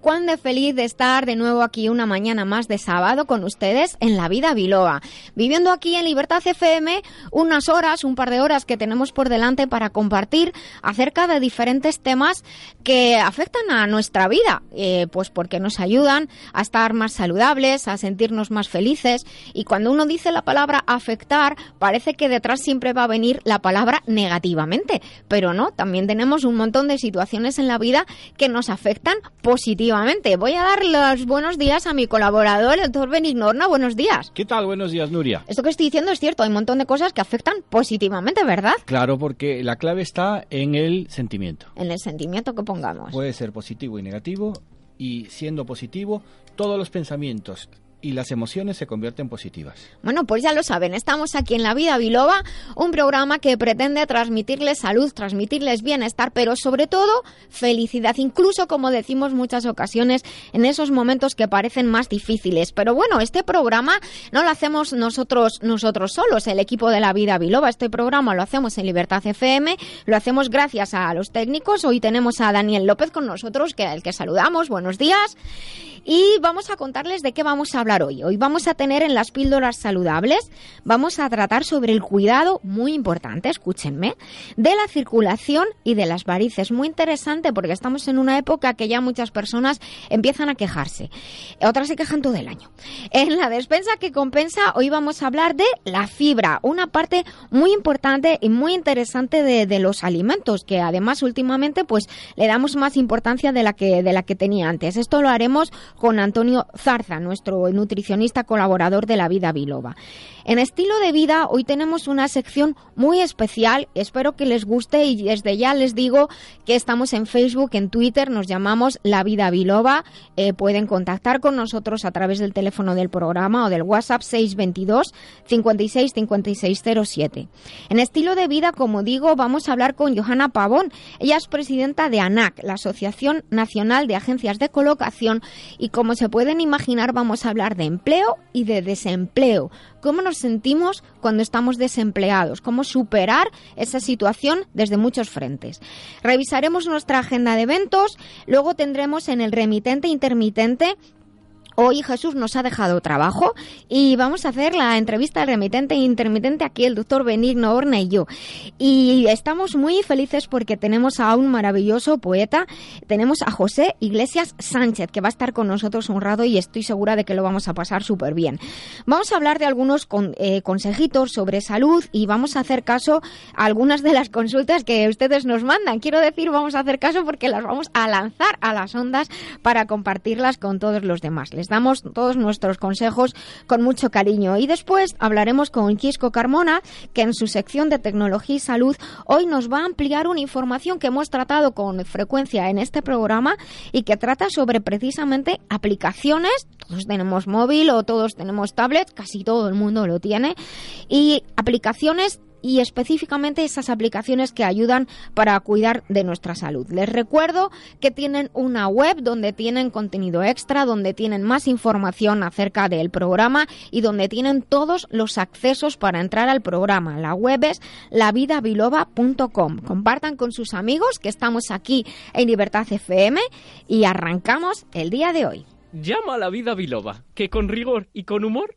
cuán de feliz de estar de nuevo aquí una mañana más de sábado con ustedes en la vida Biloba, viviendo aquí en Libertad FM unas horas, un par de horas que tenemos por delante para compartir acerca de diferentes temas que afectan a nuestra vida, eh, pues porque nos ayudan a estar más saludables, a sentirnos más felices. Y cuando uno dice la palabra afectar parece que detrás siempre va a venir la palabra negativamente, pero no, también tenemos un montón de situaciones en la vida que nos afectan positivamente Voy a dar los buenos días a mi colaborador, el doctor Benignorna. Buenos días. ¿Qué tal? Buenos días, Nuria. Esto que estoy diciendo es cierto. Hay un montón de cosas que afectan positivamente, ¿verdad? Claro, porque la clave está en el sentimiento. En el sentimiento que pongamos. Puede ser positivo y negativo. Y siendo positivo, todos los pensamientos y las emociones se convierten positivas. Bueno, pues ya lo saben, estamos aquí en La Vida Biloba, un programa que pretende transmitirles salud, transmitirles bienestar, pero sobre todo felicidad, incluso como decimos muchas ocasiones en esos momentos que parecen más difíciles. Pero bueno, este programa no lo hacemos nosotros nosotros solos, el equipo de La Vida Biloba, este programa lo hacemos en Libertad FM, lo hacemos gracias a los técnicos. Hoy tenemos a Daniel López con nosotros, que el que saludamos. Buenos días. Y vamos a contarles de qué vamos a hablar hoy. Hoy vamos a tener en las píldoras saludables, vamos a tratar sobre el cuidado, muy importante, escúchenme, de la circulación y de las varices. Muy interesante porque estamos en una época que ya muchas personas empiezan a quejarse. Otras se quejan todo el año. En la despensa que compensa, hoy vamos a hablar de la fibra, una parte muy importante y muy interesante de, de los alimentos, que además últimamente pues le damos más importancia de la que, de la que tenía antes. Esto lo haremos con Antonio Zarza, nuestro nutricionista colaborador de la vida biloba. En estilo de vida hoy tenemos una sección muy especial, espero que les guste y desde ya les digo que estamos en Facebook, en Twitter, nos llamamos La Vida Biloba, eh, pueden contactar con nosotros a través del teléfono del programa o del WhatsApp 622 56 56 07. En estilo de vida, como digo, vamos a hablar con Johanna Pavón, ella es presidenta de ANAC, la Asociación Nacional de Agencias de Colocación y como se pueden imaginar vamos a hablar de empleo y de desempleo. ¿Cómo nos sentimos cuando estamos desempleados? ¿Cómo superar esa situación desde muchos frentes? Revisaremos nuestra agenda de eventos, luego tendremos en el remitente intermitente Hoy Jesús nos ha dejado trabajo y vamos a hacer la entrevista remitente e intermitente aquí el doctor Benigno Horna y yo. Y estamos muy felices porque tenemos a un maravilloso poeta, tenemos a José Iglesias Sánchez que va a estar con nosotros un rato y estoy segura de que lo vamos a pasar súper bien. Vamos a hablar de algunos eh, consejitos sobre salud y vamos a hacer caso a algunas de las consultas que ustedes nos mandan. Quiero decir, vamos a hacer caso porque las vamos a lanzar a las ondas para compartirlas con todos los demás les damos todos nuestros consejos con mucho cariño. Y después hablaremos con Quisco Carmona, que en su sección de tecnología y salud hoy nos va a ampliar una información que hemos tratado con frecuencia en este programa y que trata sobre precisamente aplicaciones. Todos tenemos móvil o todos tenemos tablet, casi todo el mundo lo tiene, y aplicaciones y específicamente esas aplicaciones que ayudan para cuidar de nuestra salud. Les recuerdo que tienen una web donde tienen contenido extra, donde tienen más información acerca del programa y donde tienen todos los accesos para entrar al programa. La web es lavidabiloba.com. Compartan con sus amigos que estamos aquí en Libertad FM y arrancamos el día de hoy. Llama a la vida biloba, que con rigor y con humor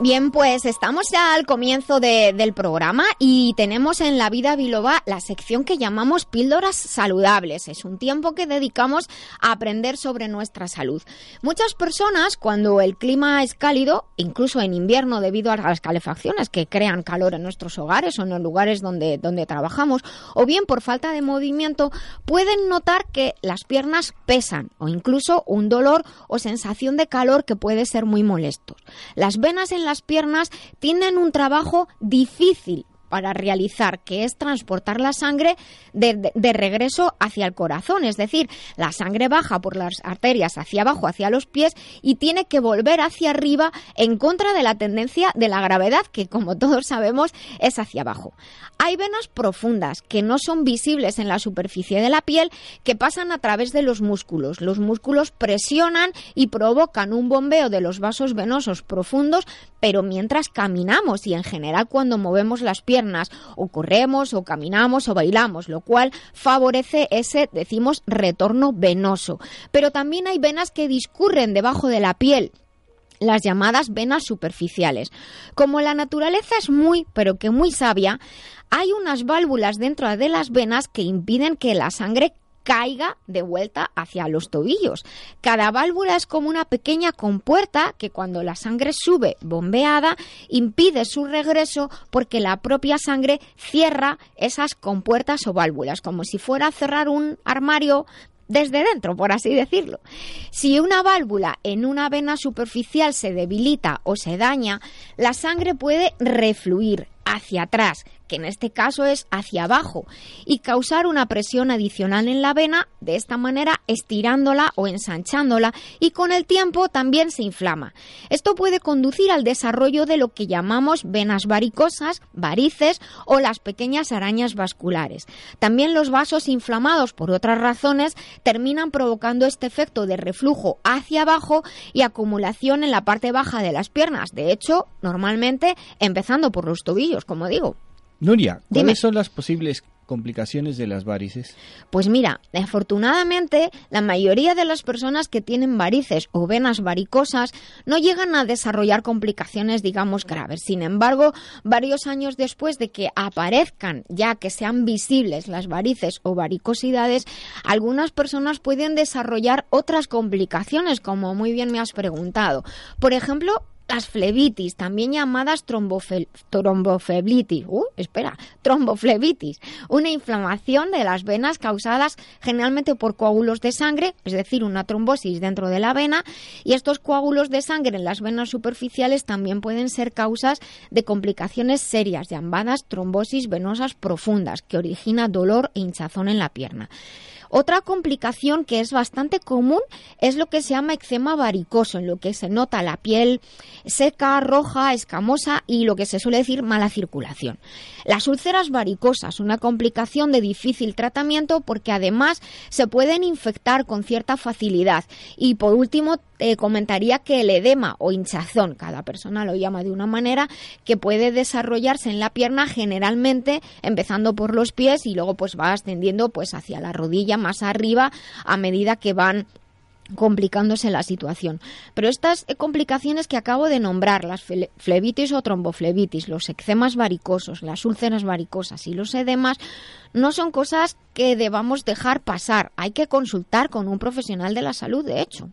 Bien, pues estamos ya al comienzo del programa y tenemos en la vida biloba la sección que llamamos píldoras saludables. Es un tiempo que dedicamos a aprender sobre nuestra salud. Muchas personas, cuando el clima es cálido, incluso en invierno debido a las calefacciones que crean calor en nuestros hogares o en los lugares donde, donde trabajamos, o bien por falta de movimiento, pueden notar que las piernas pesan o incluso un dolor o sensación de calor que puede ser muy molesto. Las venas en las piernas tienen un trabajo difícil para realizar, que es transportar la sangre de, regreso hacia el corazón. Es decir, la sangre baja por las arterias hacia abajo, hacia los pies, y tiene que volver hacia arriba en contra de la tendencia de la gravedad, que como todos sabemos es hacia abajo. Hay venas profundas que no son visibles en la superficie de la piel, que pasan a través de los músculos. Los músculos presionan y provocan un bombeo de los vasos venosos profundos, pero mientras caminamos y en general cuando movemos las piernas, o corremos o caminamos o bailamos, lo cual favorece ese, decimos, retorno venoso. Pero también hay venas que discurren debajo de la piel las llamadas venas superficiales. Como la naturaleza es muy, pero que muy sabia, hay unas válvulas dentro de las venas que impiden que la sangre caiga de vuelta hacia los tobillos. Cada válvula es como una pequeña compuerta que cuando la sangre sube bombeada impide su regreso porque la propia sangre cierra esas compuertas o válvulas, como si fuera a cerrar un armario desde dentro, por así decirlo. Si una válvula en una vena superficial se debilita o se daña, la sangre puede refluir hacia atrás, que en este caso es hacia abajo, y causar una presión adicional en la vena, de esta manera estirándola o ensanchándola, y con el tiempo también se inflama. Esto puede conducir al desarrollo de lo que llamamos venas varicosas, varices o las pequeñas arañas vasculares. También los vasos inflamados por otras razones terminan provocando este efecto de reflujo hacia abajo y acumulación en la parte baja de las piernas. De hecho, normalmente empezando por los tobillos, como digo. Nuria, ¿cuáles son las posibles complicaciones de las varices? Pues mira, afortunadamente la mayoría de las personas que tienen varices o venas varicosas no llegan a desarrollar complicaciones, digamos, graves. Sin embargo, varios años después de que aparezcan, ya que sean visibles las varices o varicosidades, algunas personas pueden desarrollar otras complicaciones, como muy bien me has preguntado. Por ejemplo, las flebitis, también llamadas tromboflebitis, uh, espera, tromboflebitis, una inflamación de las venas causadas generalmente por coágulos de sangre, es decir, una trombosis dentro de la vena, y estos coágulos de sangre en las venas superficiales también pueden ser causas de complicaciones serias llamadas trombosis venosas profundas, que origina dolor e hinchazón en la pierna. Otra complicación que es bastante común es lo que se llama eczema varicoso, en lo que se nota la piel seca, roja, escamosa y lo que se suele decir mala circulación. Las úlceras varicosas, una complicación de difícil tratamiento porque además se pueden infectar con cierta facilidad. Y por último, eh, comentaría que el edema o hinchazón, cada persona lo llama de una manera, que puede desarrollarse en la pierna generalmente empezando por los pies y luego pues va ascendiendo pues hacia la rodilla más arriba a medida que van complicándose la situación. Pero estas complicaciones que acabo de nombrar, las flebitis o tromboflebitis, los eczemas varicosos, las úlceras varicosas y los edemas, no son cosas que debamos dejar pasar. Hay que consultar con un profesional de la salud, de hecho.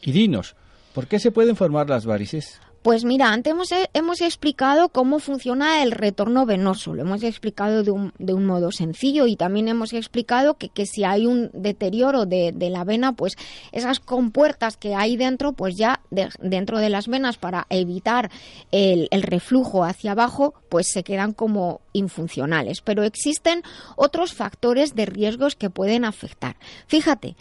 Y dinos, ¿por qué se pueden formar las varices? Pues mira, antes hemos, explicado cómo funciona el retorno venoso, lo hemos explicado de un, de un modo sencillo y también hemos explicado que, que si hay un deterioro de, la vena, pues esas compuertas que hay dentro, pues ya dentro de las venas para evitar el, el reflujo hacia abajo, pues se quedan como infuncionales. Pero existen otros factores de riesgos que pueden afectar. Fíjate,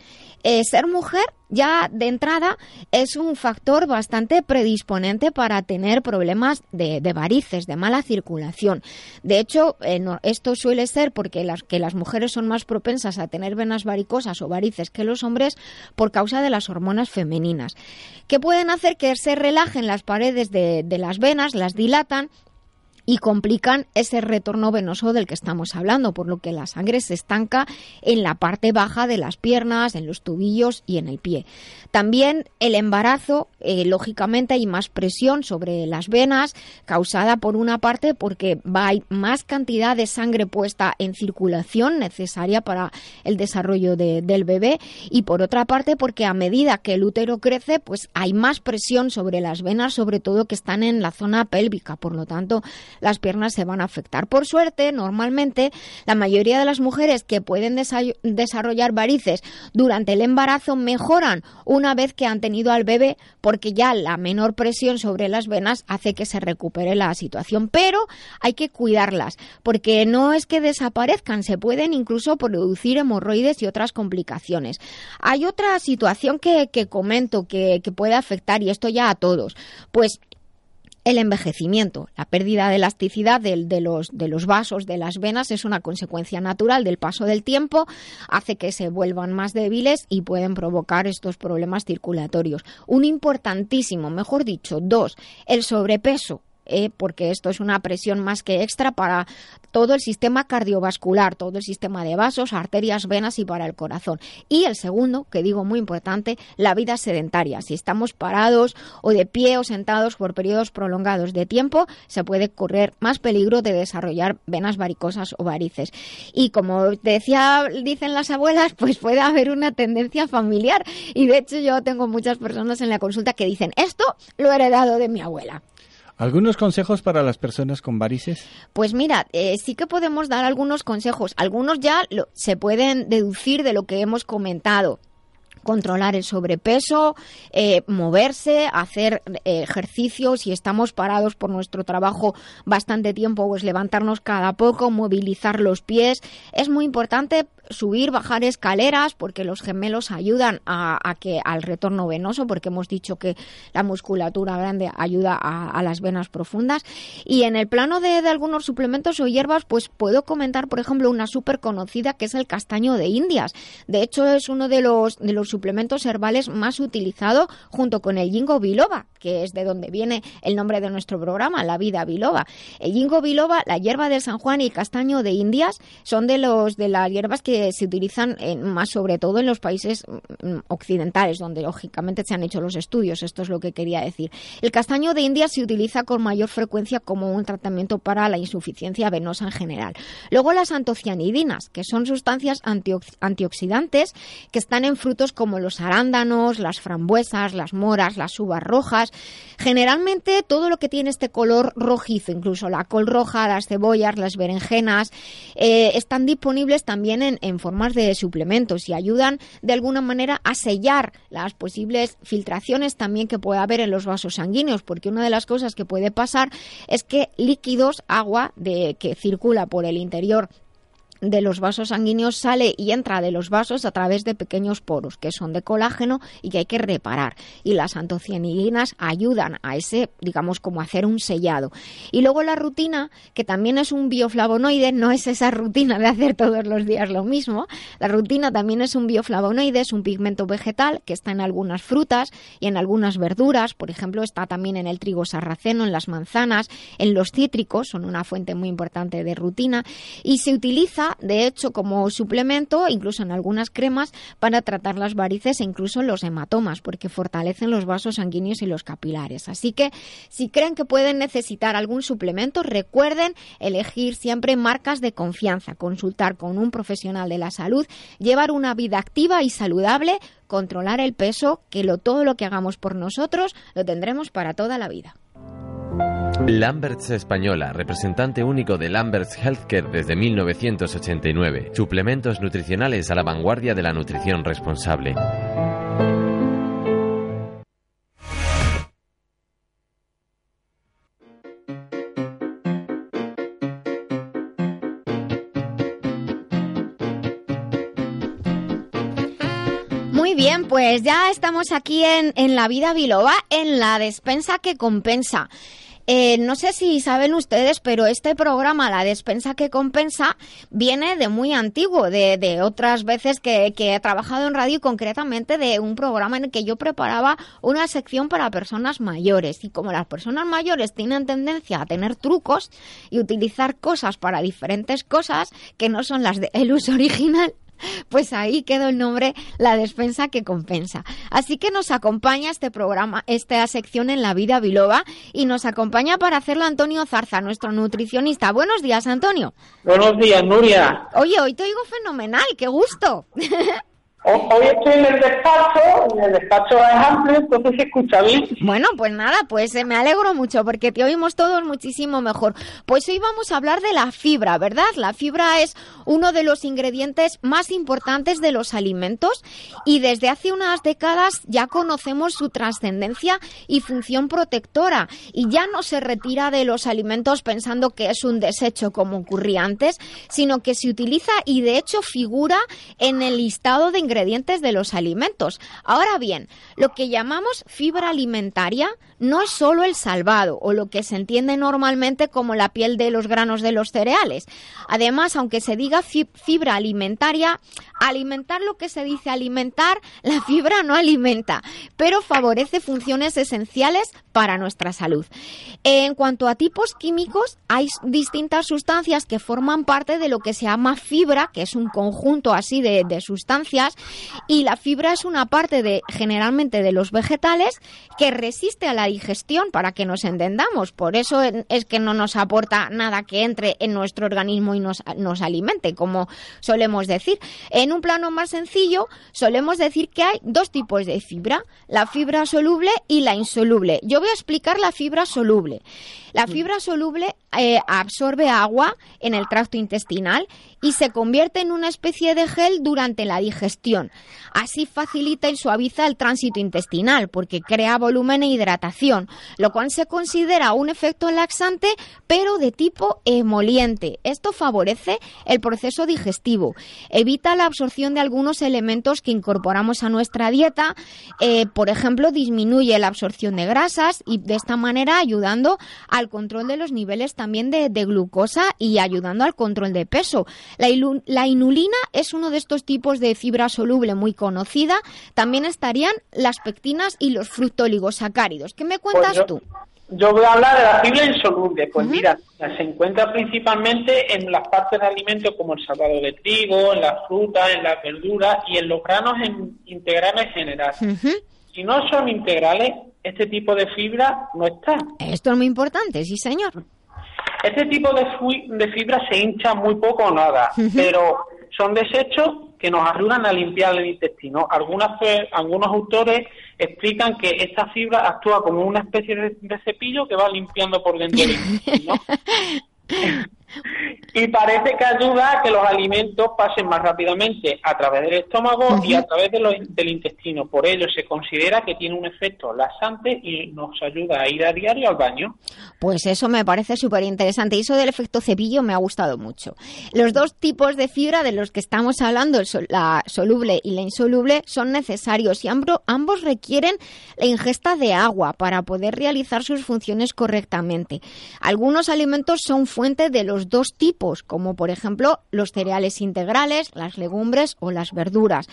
eh, ser mujer ya de entrada es un factor bastante predisponente para tener problemas de, varices, de mala circulación. De hecho, eh, esto suele ser porque las, que las mujeres son más propensas a tener venas varicosas o varices que los hombres por causa de las hormonas femeninas, que pueden hacer que se relajen las paredes de las venas, las dilatan y complican ese retorno venoso del que estamos hablando, por lo que la sangre se estanca en la parte baja de las piernas, en los tubillos y en el pie. También el embarazo eh, lógicamente hay más presión sobre las venas, causada por una parte porque va, hay más cantidad de sangre puesta en circulación necesaria para el desarrollo del bebé y por otra parte porque a medida que el útero crece, pues hay más presión sobre las venas, sobre todo que están en la zona pélvica, por lo tanto las piernas se van a afectar. Por suerte, normalmente la mayoría de las mujeres que pueden desarrollar varices durante el embarazo mejoran una vez que han tenido al bebé porque ya la menor presión sobre las venas hace que se recupere la situación, pero hay que cuidarlas porque no es que desaparezcan, se pueden incluso producir hemorroides y otras complicaciones. Hay otra situación que, comento que, que puede afectar y esto ya a todos, pues el envejecimiento, la pérdida de elasticidad de, los, vasos, de las venas, es una consecuencia natural del paso del tiempo, hace que se vuelvan más débiles y pueden provocar estos problemas circulatorios. Un importantísimo, mejor dicho, dos, el sobrepeso eh, porque esto es una presión más que extra para todo el sistema cardiovascular, todo el sistema de vasos, arterias, venas y para el corazón. Y el segundo, que digo muy importante, la vida sedentaria. Si estamos parados o de pie o sentados por periodos prolongados de tiempo, se puede correr más peligro de desarrollar venas varicosas o varices. Y como decía, dicen las abuelas, pues puede haber una tendencia familiar. Y de hecho yo tengo muchas personas en la consulta que dicen, esto lo he heredado de mi abuela. ¿Algunos consejos para las personas con varices? Pues mira, eh, sí que podemos dar algunos consejos. Algunos ya se pueden deducir de lo que hemos comentado controlar el sobrepeso, eh, moverse, hacer eh, ejercicios. Si estamos parados por nuestro trabajo bastante tiempo, pues levantarnos cada poco, movilizar los pies. Es muy importante subir, bajar escaleras, porque los gemelos ayudan a, que al retorno venoso, porque hemos dicho que la musculatura grande ayuda a, las venas profundas. Y en el plano de, algunos suplementos o hierbas, pues puedo comentar, por ejemplo, una súper conocida que es el castaño de Indias. De hecho, es uno de los, de los suplementos herbales más utilizado junto con el Jingo biloba, que es de donde viene el nombre de nuestro programa, La Vida Biloba. El Jingo biloba, la hierba de San Juan y el castaño de Indias son de los de las hierbas que se utilizan más sobre todo en los países mm, occidentales, donde lógicamente se han hecho los estudios. Esto es lo que quería decir. El castaño de India se utiliza con mayor frecuencia como un tratamiento para la insuficiencia venosa en general. Luego las antocianidinas, que son sustancias antioxidantes que están en frutos como los arándanos, las frambuesas, las moras, las uvas rojas. Generalmente todo lo que tiene este color rojizo, incluso la col roja, las cebollas, las berenjenas, eh, están disponibles también en en formas de suplementos y ayudan de alguna manera a sellar las posibles filtraciones también que puede haber en los vasos sanguíneos, porque una de las cosas que puede pasar es que líquidos, agua de, que circula por el interior de los vasos sanguíneos sale y entra de los vasos a través de pequeños poros que son de colágeno y que hay que reparar. Y las antocianidinas ayudan a ese, digamos, como hacer un sellado. Y luego la rutina, que también es un bioflavonoide, no es esa rutina de hacer todos los días lo mismo. La rutina también es un bioflavonoide, es un pigmento vegetal que está en algunas frutas y en algunas verduras. Por ejemplo, está también en el trigo sarraceno, en las manzanas, en los cítricos, son una fuente muy importante de rutina. Y se utiliza de hecho, como suplemento, incluso en algunas cremas, para tratar las varices e incluso los hematomas, porque fortalecen los vasos sanguíneos y los capilares. Así que, si creen que pueden necesitar algún suplemento, recuerden elegir siempre marcas de confianza, consultar con un profesional de la salud, llevar una vida activa y saludable, controlar el peso, que lo, todo lo que hagamos por nosotros lo tendremos para toda la vida. Lamberts Española, representante único de Lamberts Healthcare desde 1989. Suplementos nutricionales a la vanguardia de la nutrición responsable. Muy bien, pues ya estamos aquí en, en la vida biloba, en la despensa que compensa. Eh, no sé si saben ustedes, pero este programa, La Despensa que Compensa, viene de muy antiguo, de, de otras veces que, he trabajado en radio y concretamente de un programa en el que yo preparaba una sección para personas mayores. Y como las personas mayores tienen tendencia a tener trucos y utilizar cosas para diferentes cosas que no son las del uso original, Pues ahí quedó el nombre La despensa que compensa. Así que nos acompaña este programa, esta sección en la vida biloba y nos acompaña para hacerlo Antonio Zarza, nuestro nutricionista. Buenos días, Antonio. Buenos días, Nuria. Oye, hoy te oigo fenomenal, qué gusto. Hoy estoy en el despacho, en el despacho es amplio, entonces se escucha bien. Bueno, pues nada, pues eh, me alegro mucho porque te oímos todos muchísimo mejor. Pues hoy vamos a hablar de la fibra, ¿verdad? La fibra es uno de los ingredientes más importantes de los alimentos y desde hace unas décadas ya conocemos su trascendencia y función protectora y ya no se retira de los alimentos pensando que es un desecho como ocurría antes, sino que se utiliza y de hecho figura en el listado de ingredientes ingredientes de los alimentos. Ahora bien, lo que llamamos fibra alimentaria no es solo el salvado o lo que se entiende normalmente como la piel de los granos de los cereales. Además, aunque se diga fibra alimentaria, alimentar lo que se dice alimentar, la fibra no alimenta, pero favorece funciones esenciales para nuestra salud. En cuanto a tipos químicos, hay distintas sustancias que forman parte de lo que se llama fibra, que es un conjunto así de, sustancias, y la fibra es una parte de generalmente de los vegetales que resiste a la digestión para que nos entendamos. Por eso es que no nos aporta nada que entre en nuestro organismo y nos, nos alimente, como solemos decir. En un plano más sencillo, solemos decir que hay dos tipos de fibra, la fibra soluble y la insoluble. Yo voy a explicar la fibra soluble. La fibra soluble eh, absorbe agua en el tracto intestinal y se convierte en una especie de gel durante la digestión. Así facilita y suaviza el tránsito intestinal porque crea volumen e hidratación, lo cual se considera un efecto laxante pero de tipo emoliente. Esto favorece el proceso digestivo, evita la absorción de algunos elementos que incorporamos a nuestra dieta, eh, por ejemplo, disminuye la absorción de grasas y de esta manera ayudando al control de los niveles también de, glucosa y ayudando al control de peso. La, la, inulina es uno de estos tipos de fibra soluble muy conocida. También estarían las pectinas y los fructoligosacáridos. ¿Qué me cuentas pues tú? Yo voy a hablar de la fibra insoluble. Pues mira, se encuentra principalmente en las partes de alimentos como el salvado de trigo, en las frutas, en las verduras y en los granos integrales en general. Si no son integrales, este tipo de fibra no está. Esto es muy importante, sí, señor. Este tipo de, de fibra se hincha muy poco o nada, pero son desechos que nos ayudan a limpiar el intestino. Algunas, algunos autores explican que esta fibra actúa como una especie de, de cepillo que va limpiando por dentro del intestino. Y parece que ayuda a que los alimentos pasen más rápidamente a través del estómago y a través del intestino. Por ello se considera que tiene un efecto laxante y nos ayuda a ir a diario al baño. Pues eso me parece súper interesante. Y eso del efecto cepillo me ha gustado mucho. Los dos tipos de fibra de los que estamos hablando, la soluble y la insoluble, son necesarios y ambos requieren la ingesta de agua para poder realizar sus funciones correctamente. Algunos alimentos son fuente de los dos tipos, como por ejemplo los cereales integrales, las legumbres o las verduras.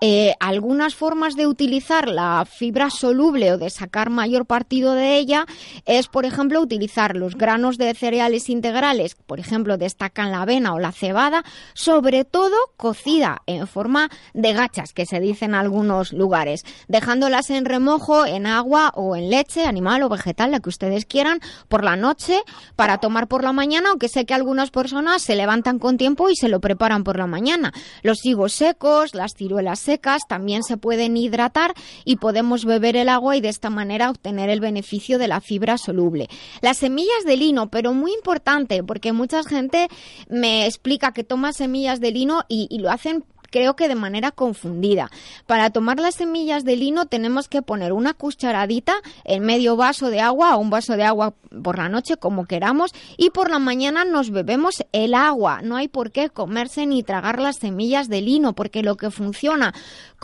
Eh, algunas formas de utilizar la fibra soluble o de sacar mayor partido de ella es, por ejemplo, utilizar los granos de cereales integrales, por ejemplo, destacan la avena o la cebada, sobre todo cocida en forma de gachas, que se dice en algunos lugares, dejándolas en remojo en agua o en leche, animal o vegetal, la que ustedes quieran, por la noche para tomar por la mañana, aunque que algunas personas se levantan con tiempo y se lo preparan por la mañana. Los higos secos, las ciruelas secas también se pueden hidratar y podemos beber el agua y de esta manera obtener el beneficio de la fibra soluble. Las semillas de lino, pero muy importante porque mucha gente me explica que toma semillas de lino y, y lo hacen creo que de manera confundida. Para tomar las semillas de lino tenemos que poner una cucharadita en medio vaso de agua o un vaso de agua por la noche, como queramos, y por la mañana nos bebemos el agua. No hay por qué comerse ni tragar las semillas de lino, porque lo que funciona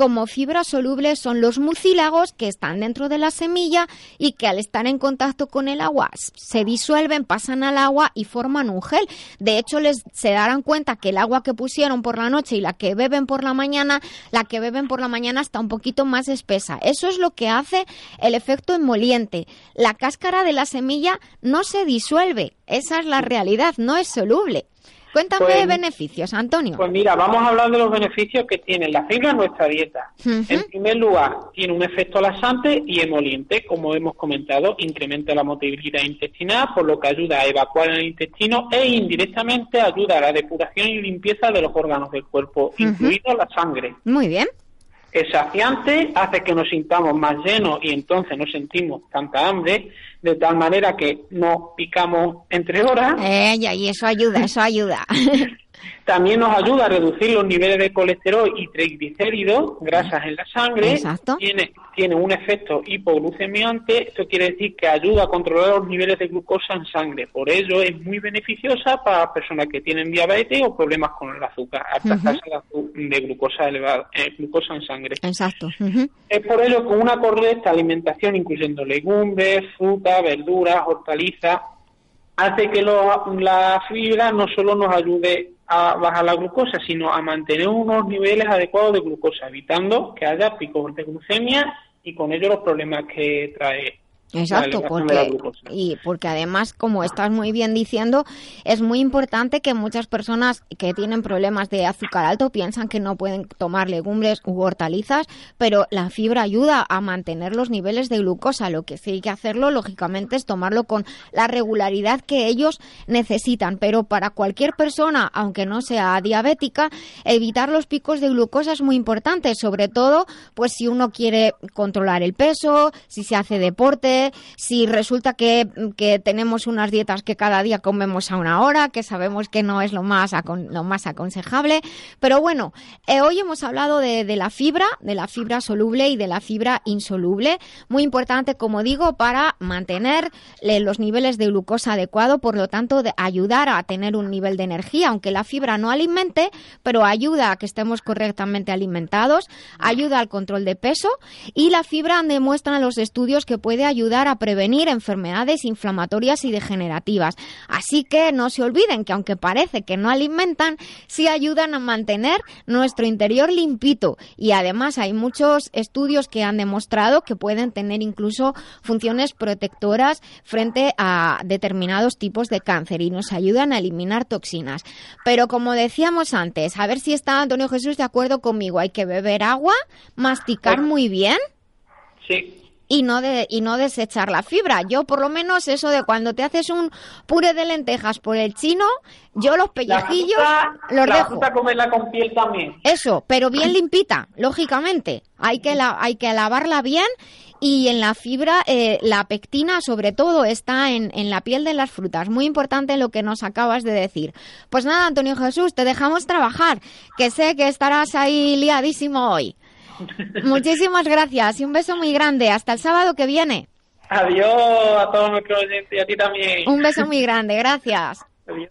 como fibra soluble son los mucílagos que están dentro de la semilla y que al estar en contacto con el agua se disuelven, pasan al agua y forman un gel. De hecho, les se darán cuenta que el agua que pusieron por la noche y la que beben por la mañana, la que beben por la mañana está un poquito más espesa. Eso es lo que hace el efecto emoliente. La cáscara de la semilla no se disuelve, esa es la realidad, no es soluble. Cuéntame Pues- beneficios, Antonio. Pues mira, vamos a hablar de los beneficios que tiene la fibra en nuestra dieta. En primer lugar, tiene un efecto laxante y emoliente, como hemos comentado, incrementa la motilidad intestinal, por lo que ayuda a evacuar el intestino e indirectamente ayuda a la depuración y limpieza de los órganos del cuerpo, incluido la sangre. Muy bien. Es saciante, hace que nos sintamos más llenos y entonces no sentimos tanta hambre, de tal manera que no picamos entre horas. Eh, y eso ayuda, eso ayuda. También nos ayuda a reducir los niveles de colesterol y triglicéridos, grasas en la sangre. Exacto. Tiene, tiene un efecto hipoglucemiante, esto quiere decir que ayuda a controlar los niveles de glucosa en sangre. Por ello es muy beneficiosa para personas que tienen diabetes o problemas con el azúcar, altas tasas de glucosa elevada, eh, glucosa en sangre. Exacto. Es por ello que una correcta alimentación, incluyendo legumbres, frutas, verduras, hortalizas, hace que la fibra no solo nos ayude a bajar la glucosa, sino a mantener unos niveles adecuados de glucosa, evitando que haya picos de glucemia y con ello los problemas que trae Exacto, porque, y porque además, como estás muy bien diciendo, es muy importante que muchas personas que tienen problemas de azúcar alto piensan que no pueden tomar legumbres u hortalizas, pero la fibra ayuda a mantener los niveles de glucosa. Lo que sí hay que hacerlo, lógicamente, es tomarlo con la regularidad que ellos necesitan. Pero para cualquier persona, aunque no sea diabética, evitar los picos de glucosa es muy importante, sobre todo, pues si uno quiere controlar el peso, si se hace deporte, si resulta que, que tenemos unas dietas que cada día comemos a una hora, que sabemos que no es lo más, lo más aconsejable. Pero bueno, eh, hoy hemos hablado de, de la fibra, de la fibra soluble y de la fibra insoluble. Muy importante, como digo, para mantener eh, los niveles de glucosa adecuado, por lo tanto, de ayudar a tener un nivel de energía, aunque la fibra no alimente, pero ayuda a que estemos correctamente alimentados, ayuda al control de peso y la fibra demuestran los estudios que puede ayudar a prevenir enfermedades inflamatorias y degenerativas. Así que no se olviden que aunque parece que no alimentan, sí ayudan a mantener nuestro interior limpito y además hay muchos estudios que han demostrado que pueden tener incluso funciones protectoras frente a determinados tipos de cáncer y nos ayudan a eliminar toxinas. Pero como decíamos antes, a ver si está Antonio Jesús de acuerdo conmigo, hay que beber agua, masticar muy bien Sí, y no de y no desechar la fibra. Yo por lo menos eso de cuando te haces un puré de lentejas por el chino, yo los la pellejillos fruta, los la dejo. fruta comerla con piel también. Eso, pero bien limpita, lógicamente. Hay que la, hay que lavarla bien y en la fibra eh, la pectina sobre todo está en, en la piel de las frutas. Muy importante lo que nos acabas de decir. Pues nada, Antonio Jesús, te dejamos trabajar, que sé que estarás ahí liadísimo hoy. Muchísimas gracias y un beso muy grande. Hasta el sábado que viene. Adiós a todos nuestros oyentes y a ti también. Un beso muy grande, gracias. Adiós.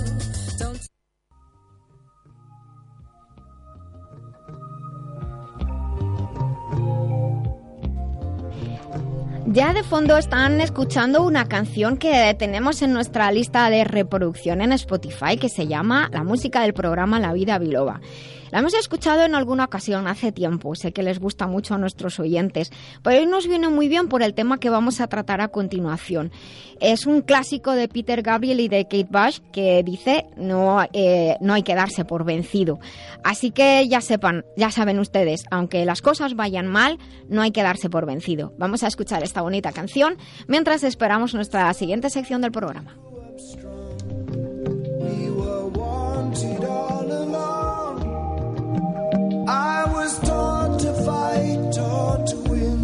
Ya de fondo están escuchando una canción que tenemos en nuestra lista de reproducción en Spotify que se llama La música del programa La Vida Biloba. La hemos escuchado en alguna ocasión hace tiempo, sé que les gusta mucho a nuestros oyentes, pero hoy nos viene muy bien por el tema que vamos a tratar a continuación. Es un clásico de Peter Gabriel y de Kate Bush que dice no, eh, no hay que darse por vencido. Así que ya sepan, ya saben ustedes, aunque las cosas vayan mal, no hay que darse por vencido. Vamos a escuchar esta bonita canción mientras esperamos nuestra siguiente sección del programa. I was taught to fight, taught to win.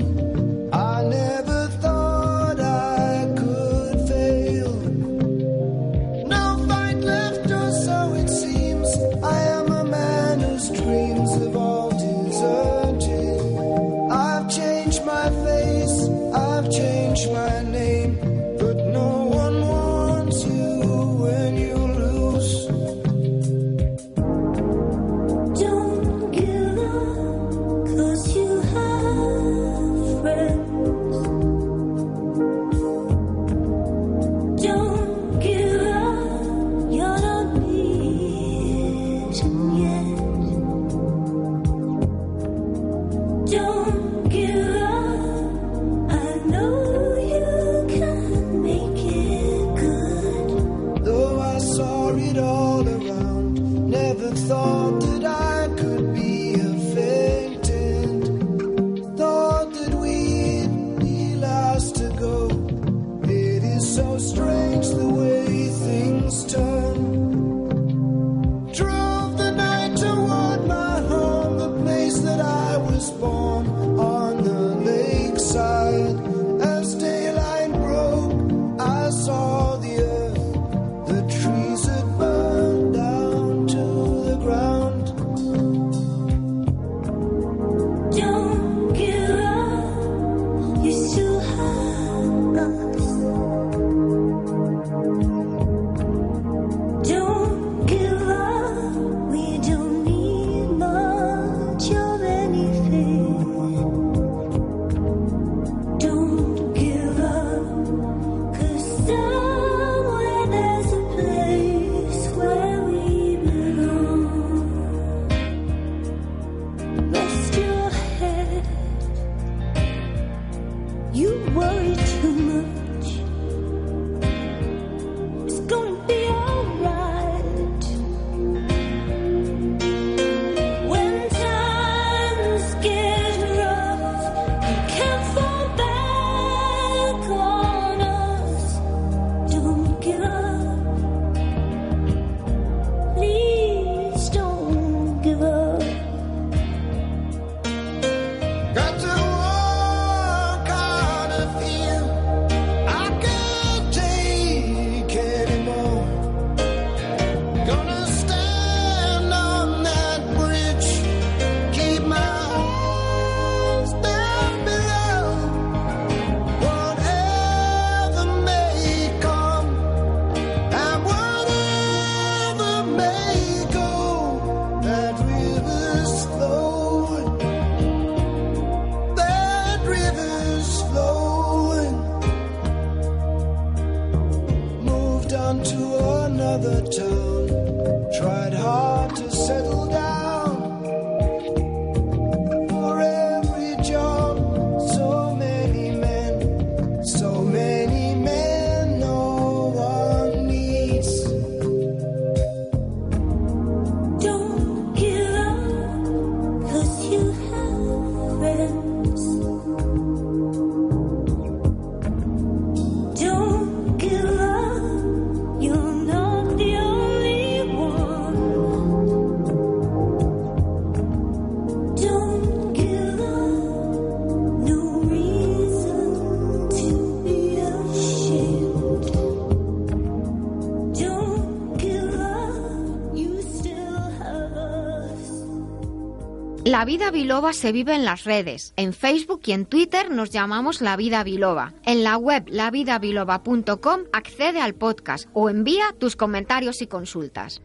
La vida biloba se vive en las redes. En Facebook y en Twitter nos llamamos La Vida Biloba. En la web lavidabiloba.com accede al podcast o envía tus comentarios y consultas.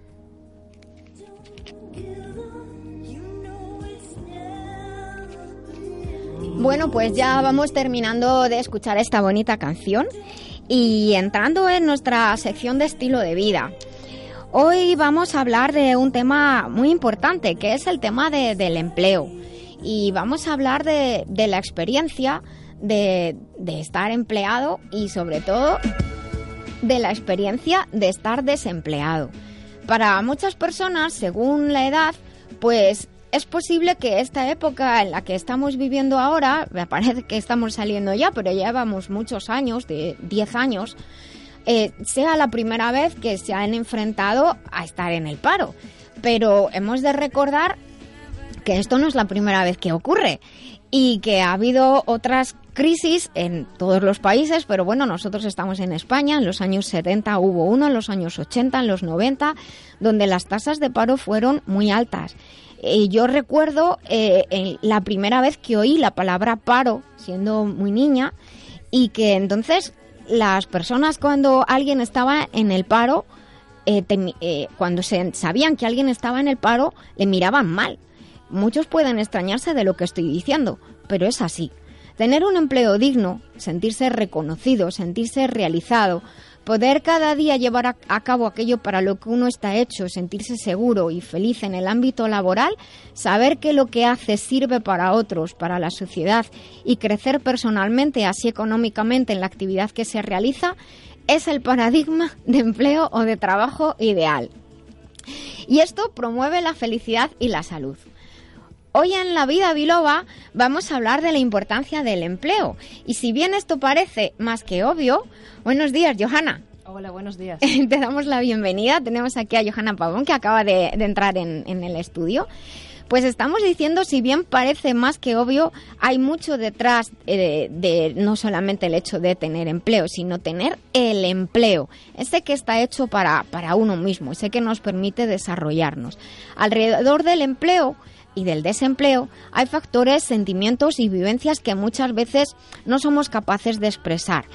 Bueno, pues ya vamos terminando de escuchar esta bonita canción y entrando en nuestra sección de estilo de vida. Hoy vamos a hablar de un tema muy importante, que es el tema de- del empleo. Y vamos a hablar de, de la experiencia de, de estar empleado y sobre todo de la experiencia de estar desempleado. Para muchas personas, según la edad, pues es posible que esta época en la que estamos viviendo ahora, me parece que estamos saliendo ya, pero ya llevamos muchos años, de 10 años, eh, sea la primera vez que se han enfrentado a estar en el paro. Pero hemos de recordar que esto no es la primera vez que ocurre y que ha habido otras crisis en todos los países, pero bueno, nosotros estamos en España, en los años 70 hubo uno, en los años 80, en los 90, donde las tasas de paro fueron muy altas. Eh, yo recuerdo eh, la primera vez que oí la palabra paro, siendo muy niña, y que entonces las personas cuando alguien estaba en el paro, eh, eh, cuando se sabían que alguien estaba en el paro, le miraban mal. Muchos pueden extrañarse de lo que estoy diciendo, pero es así. Tener un empleo digno, sentirse reconocido, sentirse realizado, poder cada día llevar a, a cabo aquello para lo que uno está hecho, sentirse seguro y feliz en el ámbito laboral, saber que lo que hace sirve para otros, para la sociedad y crecer personalmente, así económicamente en la actividad que se realiza, es el paradigma de empleo o de trabajo ideal. Y esto promueve la felicidad y la salud. Hoy en la vida biloba vamos a hablar de la importancia del empleo. Y si bien esto parece más que obvio, buenos días, Johanna. Hola, buenos días. Te damos la bienvenida. Tenemos aquí a Johanna Pavón, que acaba de, de entrar en, en el estudio. Pues estamos diciendo, si bien parece más que obvio, hay mucho detrás eh, de, no solamente el hecho de tener empleo, sino tener el empleo, ese que está hecho para, para uno mismo, ese que nos permite desarrollarnos. Alrededor del empleo y del desempleo hay factores, sentimientos y vivencias que muchas veces no somos capaces de expresar.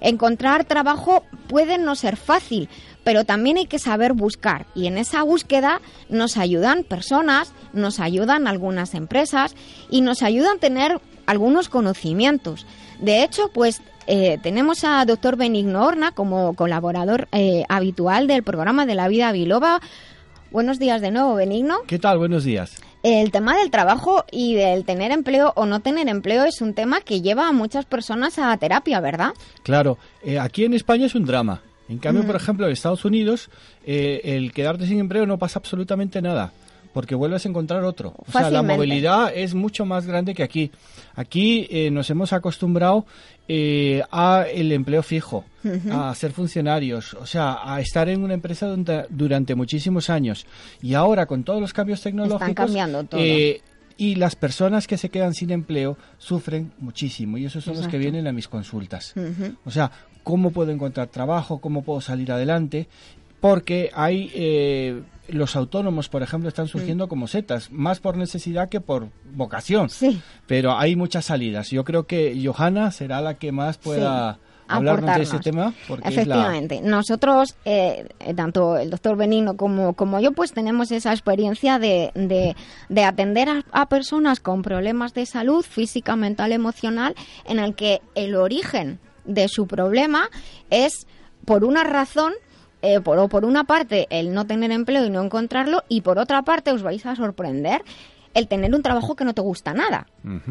Encontrar trabajo puede no ser fácil, pero también hay que saber buscar y en esa búsqueda nos ayudan personas, nos ayudan algunas empresas y nos ayudan a tener algunos conocimientos. De hecho, pues eh, tenemos a doctor Benigno Horna como colaborador eh, habitual del programa de la vida biloba. Buenos días de nuevo, Benigno. ¿Qué tal? Buenos días. El tema del trabajo y del tener empleo o no tener empleo es un tema que lleva a muchas personas a terapia, ¿verdad? Claro, eh, aquí en España es un drama. En cambio, Mm. por ejemplo, en Estados Unidos, eh, el quedarte sin empleo no pasa absolutamente nada, porque vuelves a encontrar otro. O sea, la movilidad es mucho más grande que aquí. Aquí eh, nos hemos acostumbrado eh, a el empleo fijo, a ser funcionarios, o sea, a estar en una empresa durante, durante muchísimos años. Y ahora, con todos los cambios tecnológicos, cambiando todo. eh, y las personas que se quedan sin empleo sufren muchísimo. Y esos son los que vienen a mis consultas. O sea, cómo puedo encontrar trabajo, cómo puedo salir adelante, porque hay eh, los autónomos, por ejemplo, están surgiendo como setas, más por necesidad que por vocación. Sí. Pero hay muchas salidas. Yo creo que Johanna será la que más pueda hablarnos de ese tema, porque es la Efectivamente. Nosotros, eh, eh, tanto el doctor Benigno como, como yo, pues tenemos esa experiencia de, de, de atender a, a personas con problemas de salud física, mental, emocional, en el que el origen de su problema es por una razón eh, por, por una parte el no tener empleo y no encontrarlo y por otra parte os vais a sorprender el tener un trabajo que no te gusta nada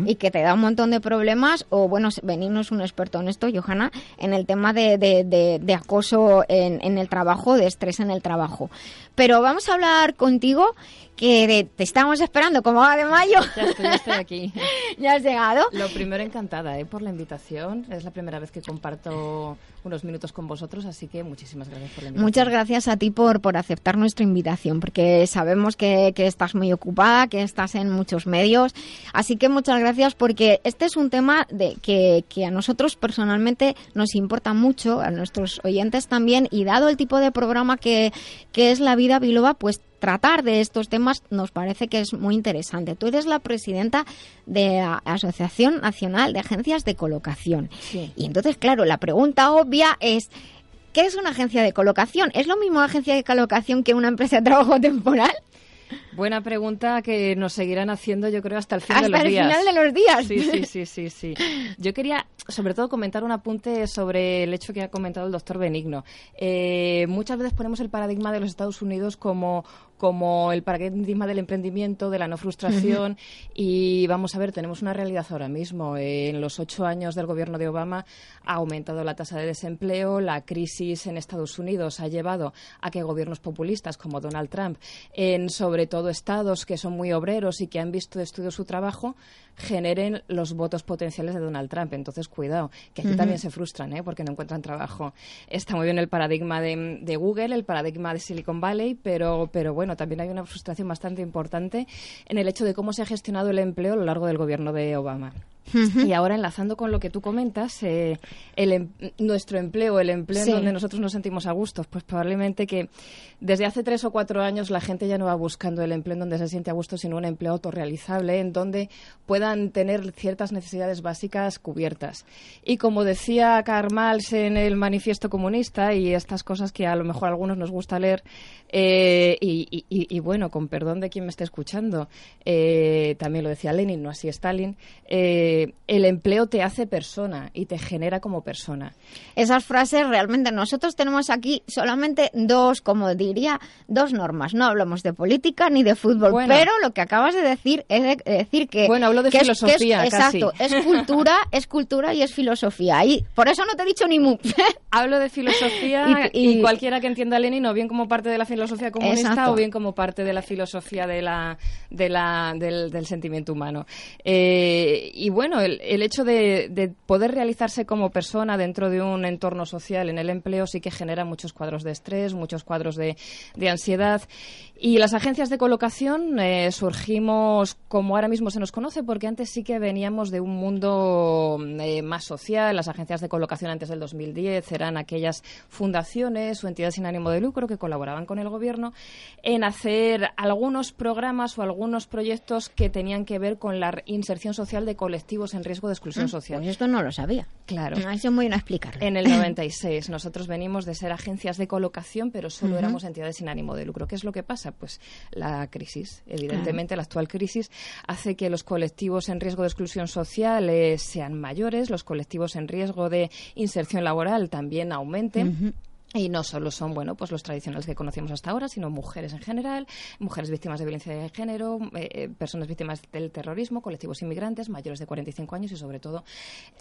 y que te da un montón de problemas o bueno, Benigno es un experto en esto, Johanna, en el tema de, de- de- de acoso en, en el trabajo, de estrés en el trabajo. Pero vamos a hablar contigo que te estamos esperando como va de mayo. Ya estoy, ya estoy aquí. ya has llegado. Lo primero, encantada ¿eh? por la invitación. Es la primera vez que comparto unos minutos con vosotros, así que muchísimas gracias por la invitación. Muchas gracias a ti por, por aceptar nuestra invitación, porque sabemos que, que estás muy ocupada, que estás en muchos medios. Así que muchas gracias porque este es un tema de, que, que a nosotros personalmente nos importa mucho, a nuestros oyentes también, y dado el tipo de programa que, que es La Vida Biloba, pues tratar de estos temas nos parece que es muy interesante. Tú eres la presidenta de la Asociación Nacional de Agencias de Colocación. Sí. Y entonces, claro, la pregunta obvia es, ¿qué es una agencia de colocación? ¿Es lo mismo una agencia de colocación que una empresa de trabajo temporal? Buena pregunta que nos seguirán haciendo, yo creo, hasta el fin Hasta de los el días. final de los días. Sí, sí, sí, sí, sí. Yo quería, sobre todo, comentar un apunte sobre el hecho que ha comentado el doctor Benigno. Eh, muchas veces ponemos el paradigma de los Estados Unidos como como el paradigma del emprendimiento, de la no frustración. Y vamos a ver, tenemos una realidad ahora mismo. En los ocho años del gobierno de Obama ha aumentado la tasa de desempleo. La crisis en Estados Unidos ha llevado a que gobiernos populistas como Donald Trump, en sobre todo estados que son muy obreros y que han visto de estudio su trabajo, generen los votos potenciales de Donald Trump. Entonces, cuidado, que aquí también se frustran ¿eh? porque no encuentran trabajo. Está muy bien el paradigma de, de Google, el paradigma de Silicon Valley, pero, pero bueno, también hay una frustración bastante importante en el hecho de cómo se ha gestionado el empleo a lo largo del gobierno de Obama. Y ahora, enlazando con lo que tú comentas, eh, el em- nuestro empleo, el empleo Sí. en donde nosotros nos sentimos a gusto, pues probablemente que desde hace tres o cuatro años la gente ya no va buscando el empleo en donde se siente a gusto, sino un empleo autorrealizable, en donde puedan tener ciertas necesidades básicas cubiertas. Y como decía Karl Marx en el Manifiesto Comunista, y estas cosas que a lo mejor a algunos nos gusta leer, eh, y, y- y- y bueno, con perdón de quien me esté escuchando, eh, también lo decía Lenin, no así Stalin, eh, eh, el empleo te hace persona y te genera como persona. Esas frases realmente nosotros tenemos aquí solamente dos, como diría, dos normas. No hablamos de política ni de fútbol, Bueno. pero lo que acabas de decir es de- decir que Bueno, hablo de que es- que es- filosofía, casi. exacto, es cultura, es cultura y es filosofía. Y por eso no te he dicho ni mu. Hablo de filosofía Y- y, y- cualquiera que entienda a Lenin o bien como parte de la filosofía comunista Exacto. o bien como parte de la filosofía de la, de la, del, del sentimiento humano. Eh, y bueno, el, el hecho de, de poder realizarse como persona dentro de un entorno social en el empleo sí que genera muchos cuadros de estrés, muchos cuadros de, de ansiedad. Y las agencias de colocación eh, surgimos como ahora mismo se nos conoce, porque antes sí que veníamos de un mundo eh, más social. Las agencias de colocación antes del 2010 eran aquellas fundaciones o entidades sin ánimo de lucro que colaboraban con el gobierno en hacer algunos programas o algunos proyectos que tenían que ver con la inserción social de colectivos en riesgo de exclusión social. Pues esto no lo sabía. Claro. Ah, Eso muy bien explicarlo. En el 96 nosotros venimos de ser agencias de colocación, pero solo éramos entidades sin ánimo de lucro. ¿Qué es lo que pasa? Pues la crisis, evidentemente la actual crisis hace que los colectivos en riesgo de exclusión social eh, sean mayores, los colectivos en riesgo de inserción laboral también aumenten. Y no solo son, bueno, pues los tradicionales que conocíamos hasta ahora, sino mujeres en general, mujeres víctimas de violencia de género, eh, eh, personas víctimas del terrorismo, colectivos inmigrantes, mayores de 45 años y sobre todo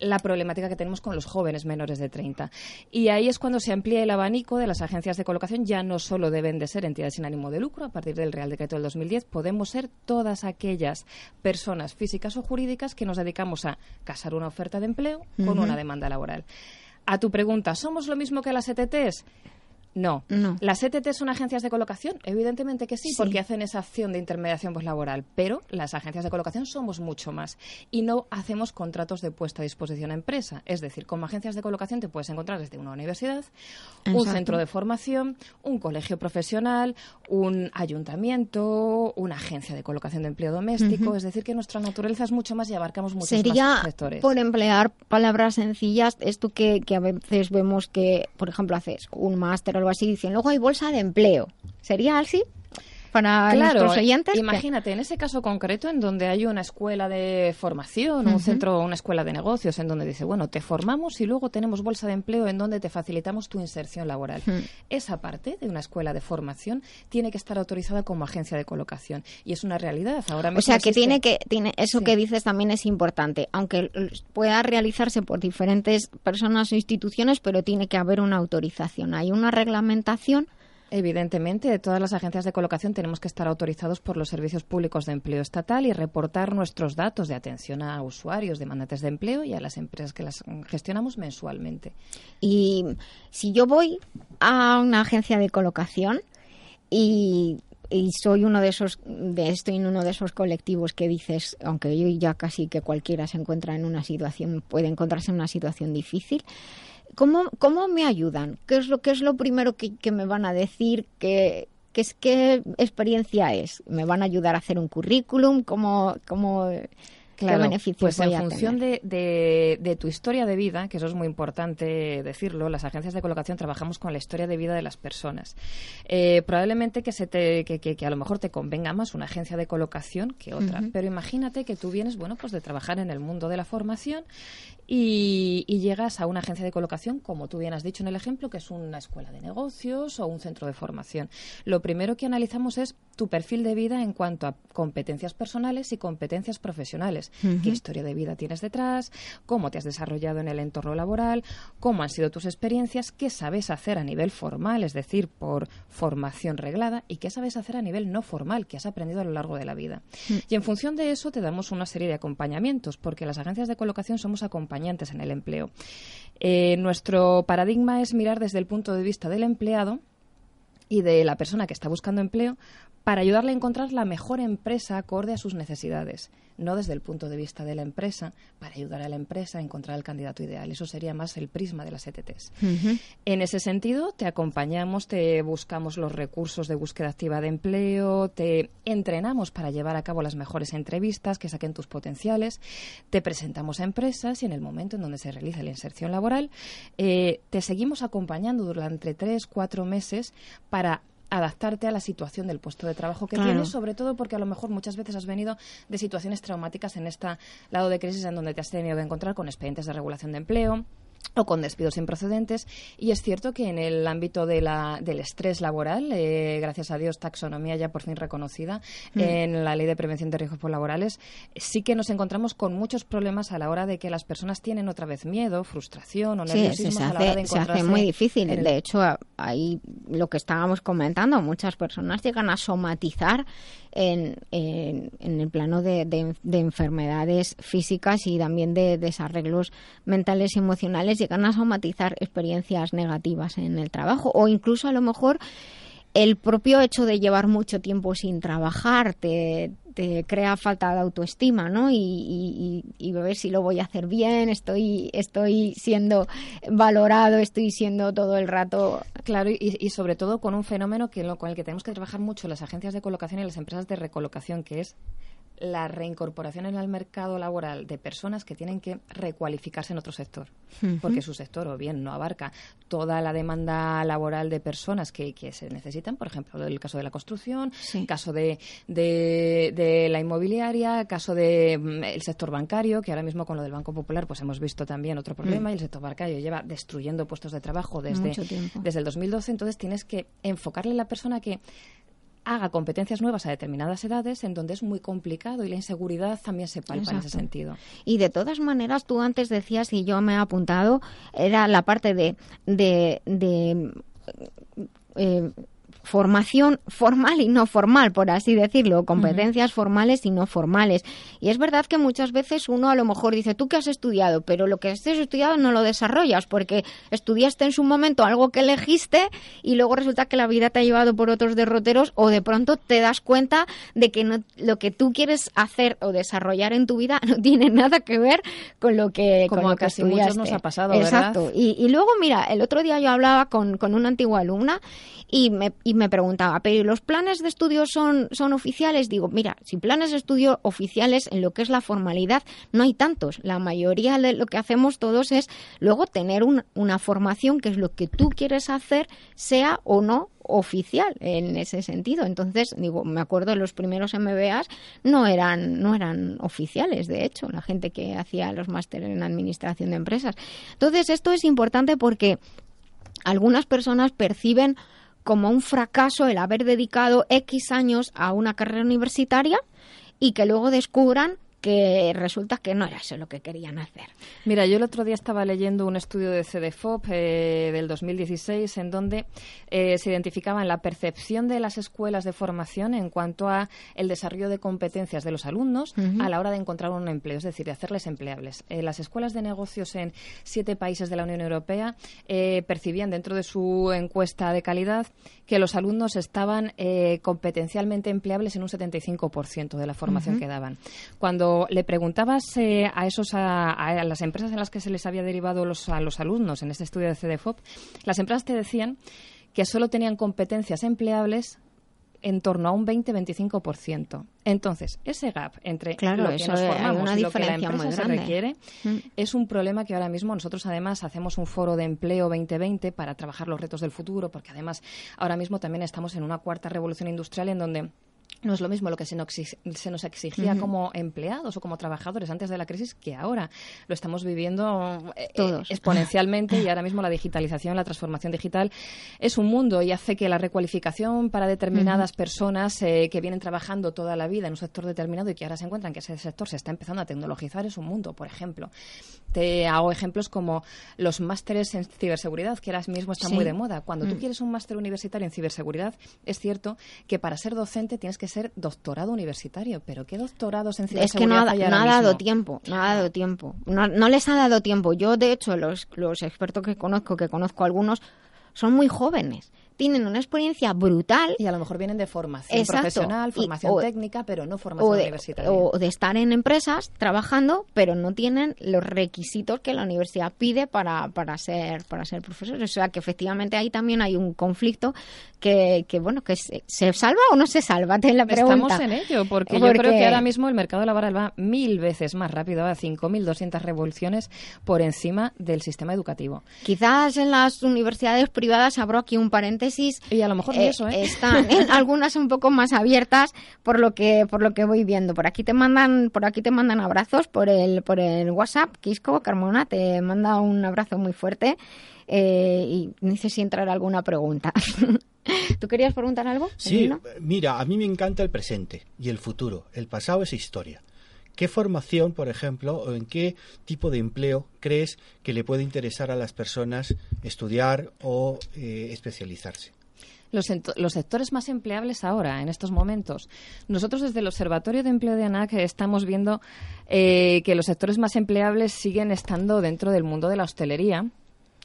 la problemática que tenemos con los jóvenes menores de 30. Y ahí es cuando se amplía el abanico de las agencias de colocación. Ya no solo deben de ser entidades sin ánimo de lucro, a partir del Real Decreto del 2010, podemos ser todas aquellas personas físicas o jurídicas que nos dedicamos a casar una oferta de empleo con una demanda laboral. A tu pregunta, ¿somos lo mismo que las ETTs? No. No. ¿Las ETT son agencias de colocación? Evidentemente que sí, Sí. porque hacen esa acción de intermediación laboral. Pero las agencias de colocación somos mucho más. Y no hacemos contratos de puesta a disposición a empresa. Es decir, como agencias de colocación te puedes encontrar desde una universidad, un centro de formación, un colegio profesional, un ayuntamiento, una agencia de colocación de empleo doméstico. Es decir, que nuestra naturaleza es mucho más y abarcamos muchos Sería, más sectores. por emplear palabras sencillas, esto que, que a veces vemos que, por ejemplo, haces un máster o algo así, dicen, luego hay bolsa de empleo. ¿Sería así? Para nuestros oyentes. Imagínate, en ese caso concreto, en donde hay una escuela de formación, Ujú. un centro, una escuela de negocios, en donde dice, bueno, te formamos y luego tenemos bolsa de empleo en donde te facilitamos tu inserción laboral. Esa parte de una escuela de formación tiene que estar autorizada como agencia de colocación. Y es una realidad. Ahora mismo O sea, que existe- tiene que tiene eso Sí. que dices también es importante, aunque pueda realizarse por diferentes personas o instituciones, pero tiene que haber una autorización. Hay una reglamentación. Evidentemente, todas las agencias de colocación tenemos que estar autorizados por los servicios públicos de empleo estatal y reportar nuestros datos de atención a usuarios, demandantes de empleo y a las empresas que las gestionamos mensualmente. Y si yo voy a una agencia de colocación y, y soy uno de esos, de estoy en uno de esos colectivos que dices, aunque yo ya casi que cualquiera se encuentra en una situación, puede encontrarse en una situación difícil. ¿Cómo, cómo me ayudan? ¿Qué es lo, qué es lo primero que, que me van a decir? ¿Qué, qué, es, ¿Qué experiencia es? ¿Me van a ayudar a hacer un currículum? ¿Cómo, cómo, Claro, ¿Qué beneficios pues en función de, de- de tu historia de vida, que eso es muy importante decirlo, las agencias de colocación trabajamos con la historia de vida de las personas. Eh, probablemente que, se te, que, que- que a lo mejor te convenga más una agencia de colocación que otra, pero imagínate que tú vienes, bueno, pues de trabajar en el mundo de la formación y, y llegas a una agencia de colocación, como tú bien has dicho en el ejemplo, que es una escuela de negocios o un centro de formación. Lo primero que analizamos es tu perfil de vida en cuanto a competencias personales y competencias profesionales. ¿Qué historia de vida tienes detrás? ¿Cómo te has desarrollado en el entorno laboral? ¿Cómo han sido tus experiencias? ¿Qué sabes hacer a nivel formal, es decir, por formación reglada? ¿Y qué sabes hacer a nivel no formal, que has aprendido a lo largo de la vida? Y en función de eso te damos una serie de acompañamientos, porque las agencias de colocación somos acompañantes en el empleo. Eh, nuestro paradigma es mirar desde el punto de vista del empleado y de la persona que está buscando empleo para ayudarle a encontrar la mejor empresa acorde a sus necesidades, no desde el punto de vista de la empresa, para ayudar a la empresa a encontrar el candidato ideal. Eso sería más el prisma de las ETTs. En ese sentido, te acompañamos, te buscamos los recursos de búsqueda activa de empleo, te entrenamos para llevar a cabo las mejores entrevistas que saquen tus potenciales, te presentamos a empresas y en el momento en donde se realiza la inserción laboral, eh, te seguimos acompañando durante tres, cuatro meses para adaptarte a la situación del puesto de trabajo que Claro. tienes, sobre todo porque a lo mejor muchas veces has venido de situaciones traumáticas en este lado de crisis en donde te has tenido que encontrar con expedientes de regulación de empleo o con despidos improcedentes. Y es cierto que en el ámbito de la, del estrés laboral, eh, gracias a Dios, taxonomía ya por fin reconocida Mm. en la Ley de Prevención de Riesgos Laborales, sí que nos encontramos con muchos problemas a la hora de que las personas tienen otra vez miedo, frustración o nerviosismo sí, se, a la hora de hace, se hace muy difícil. el- De hecho, ahí lo que estábamos comentando, muchas personas llegan a somatizar en, en, en el plano de, de- de enfermedades físicas y también de desarreglos mentales y emocionales, llegan a somatizar experiencias negativas en el trabajo o incluso a lo mejor el propio hecho de llevar mucho tiempo sin trabajar te, te crea falta de autoestima, ¿no? Y, y, y, ver si lo voy a hacer bien, estoy, estoy siendo valorado, estoy siendo todo el rato. Claro, y, y sobre todo con un fenómeno que con el que tenemos que trabajar mucho las agencias de colocación y las empresas de recolocación, que es la reincorporación en el mercado laboral de personas que tienen que recualificarse en otro sector, porque su sector o bien no abarca toda la demanda laboral de personas que, que se necesitan, por ejemplo, el caso de la construcción, Sí. caso de, de, de la inmobiliaria, caso de mm, el sector bancario, que ahora mismo con lo del Banco Popular pues hemos visto también otro problema y el sector bancario lleva destruyendo puestos de trabajo desde, desde el 2012, entonces tienes que enfocarle a la persona que haga competencias nuevas a determinadas edades en donde es muy complicado y la inseguridad también se palpa en ese sentido. Y de todas maneras, tú antes decías, y yo me he apuntado, era la parte de, de, de eh, formación formal y no formal, por así decirlo, competencias formales y no formales. Y es verdad que muchas veces uno a lo mejor dice, tú que has estudiado, pero lo que has estudiado no lo desarrollas porque estudiaste en su momento algo que elegiste y luego resulta que la vida te ha llevado por otros derroteros o de pronto te das cuenta de que no, lo que tú quieres hacer o desarrollar en tu vida no tiene nada que ver con lo que, Como con lo a que casi muchos nos ha pasado, ¿verdad? Exacto. Y, y luego, mira, el otro día yo hablaba con, con una antigua alumna y me, y me preguntaba, ¿pero ¿y los planes de estudio son, son oficiales? Digo, mira, si planes de estudio oficiales en lo que es la formalidad no hay tantos. La mayoría de lo que hacemos todos es luego tener un- una formación que es lo que tú quieres hacer, sea o no oficial en ese sentido. Entonces, digo, me acuerdo los primeros MBAs no eran no eran oficiales, de hecho, la gente que hacía los másteres en administración de empresas. Entonces, esto es importante porque algunas personas perciben como un fracaso el haber dedicado X años a una carrera universitaria y que luego descubran que resulta que no era eso lo que querían hacer. Mira, yo el otro día estaba leyendo un estudio de CDFOP eh, del 2016 en donde eh, se identificaba en la percepción de las escuelas de formación en cuanto a el desarrollo de competencias de los alumnos a la hora de encontrar un empleo, es decir, de hacerles empleables. Eh, las escuelas de negocios en siete países de la Unión Europea eh, percibían dentro de su encuesta de calidad que los alumnos estaban eh, competencialmente empleables en un 75% de la formación que daban. Cuando le preguntabas eh, a esos a, a las empresas en las que se les había derivado los, a los alumnos en este estudio de CDFOP, las empresas te decían que solo tenían competencias empleables en torno a un 20-25%. Entonces, ese gap entre Claro, lo que eso nos formamos una y lo que la diferencia empresa se requiere Mm. es un problema que ahora mismo nosotros además hacemos un foro de empleo 2020 para trabajar los retos del futuro, porque además ahora mismo también estamos en una cuarta revolución industrial en donde no es lo mismo lo que se nos, exigía como empleados o como trabajadores antes de la crisis que ahora. Lo estamos viviendo eh, Todos. exponencialmente y ahora mismo la digitalización, la transformación digital es un mundo y hace que la recualificación para determinadas personas eh, que vienen trabajando toda la vida en un sector determinado y que ahora se encuentran que ese sector se está empezando a tecnologizar es un mundo, por ejemplo. Te hago ejemplos como los másteres en ciberseguridad, que ahora mismo están Sí. muy de moda. Cuando tú Mm. quieres un máster universitario en ciberseguridad, es cierto que para ser docente tienes que ser doctorado universitario. Pero ¿qué doctorados en Es que no, ha- no ha dado mismo? tiempo, no ha dado tiempo. No, no les ha dado tiempo. Yo, de hecho, los, los expertos que conozco, que conozco algunos, son muy jóvenes. Tienen una experiencia brutal. Y a lo mejor vienen de formación Exacto. profesional, Y- formación o- técnica, pero no formación o de, universitaria. o de estar en empresas trabajando, pero no tienen los requisitos que la universidad pide para, para ser para ser profesores. O sea que efectivamente ahí también hay un conflicto que, que bueno, que se, ¿se salva o no se salva, te la pregunta. Estamos en ello, porque, yo creo que ahora mismo el mercado laboral va mil veces más rápido, a 5.200 revoluciones por encima del sistema educativo. Quizás en las universidades privadas abro aquí un paréntesis tesis Y a lo mejor eso, ¿eh? están en algunas un poco más abiertas por lo que por lo que voy viendo. Por aquí te mandan por aquí te mandan abrazos por el por el WhatsApp. Quisco Carmona te manda un abrazo muy fuerte eh, y no sé si entrará alguna pregunta. ¿Tú querías preguntar algo? Sí, mira, a mí me encanta el presente y el futuro. El pasado es historia. ¿Qué formación, por ejemplo, o en qué tipo de empleo crees que le puede interesar a las personas estudiar o eh, especializarse? Los, sectores más empleables ahora, en estos momentos. Nosotros desde el Observatorio de Empleo de ANAC estamos viendo eh, que los sectores más empleables siguen estando dentro del mundo de la hostelería,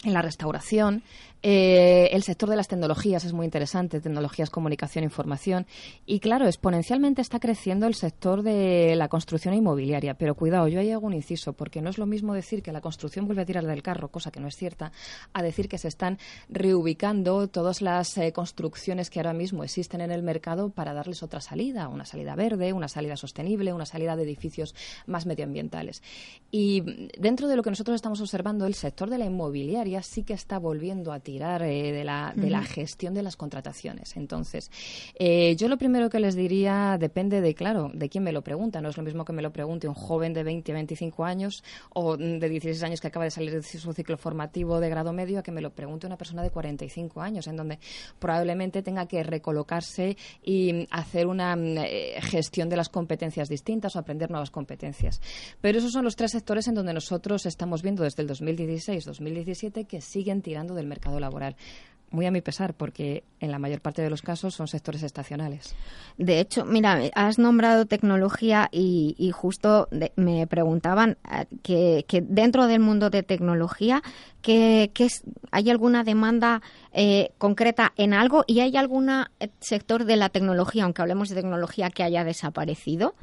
en la restauración. Eh, el sector de las tecnologías es muy interesante, tecnologías, comunicación, información. Y claro, exponencialmente está creciendo el sector de la construcción inmobiliaria. Pero cuidado, yo ahí hago un inciso, porque no es lo mismo decir que la construcción vuelve a tirar del carro, cosa que no es cierta, a decir que se están reubicando todas las eh, construcciones que ahora mismo existen en el mercado para darles otra salida, una salida verde, una salida sostenible, una salida de edificios más medioambientales. Y dentro de lo que nosotros estamos observando, el sector de la inmobiliaria sí que está volviendo a tirar eh, de, la, de la gestión de las contrataciones. Entonces, eh, yo lo primero que les diría depende de, claro, de quién me lo pregunta. No es lo mismo que me lo pregunte un joven de 20, 25 años o mm, de 16 años que acaba de salir de su ciclo formativo de grado medio a que me lo pregunte una persona de 45 años, en donde probablemente tenga que recolocarse y mm, hacer una mm, eh, gestión de las competencias distintas o aprender nuevas competencias. Pero esos son los tres sectores en donde nosotros estamos viendo desde el 2016-2017 que siguen tirando del mercado laboral. Muy a mi pesar, porque en la mayor parte de los casos son sectores estacionales. De hecho, mira, has nombrado tecnología y, y justo me preguntaban eh, que, que dentro del mundo de tecnología, que, es- ¿hay alguna demanda eh, concreta en algo y hay algún sector de la tecnología, aunque hablemos de tecnología, que haya desaparecido?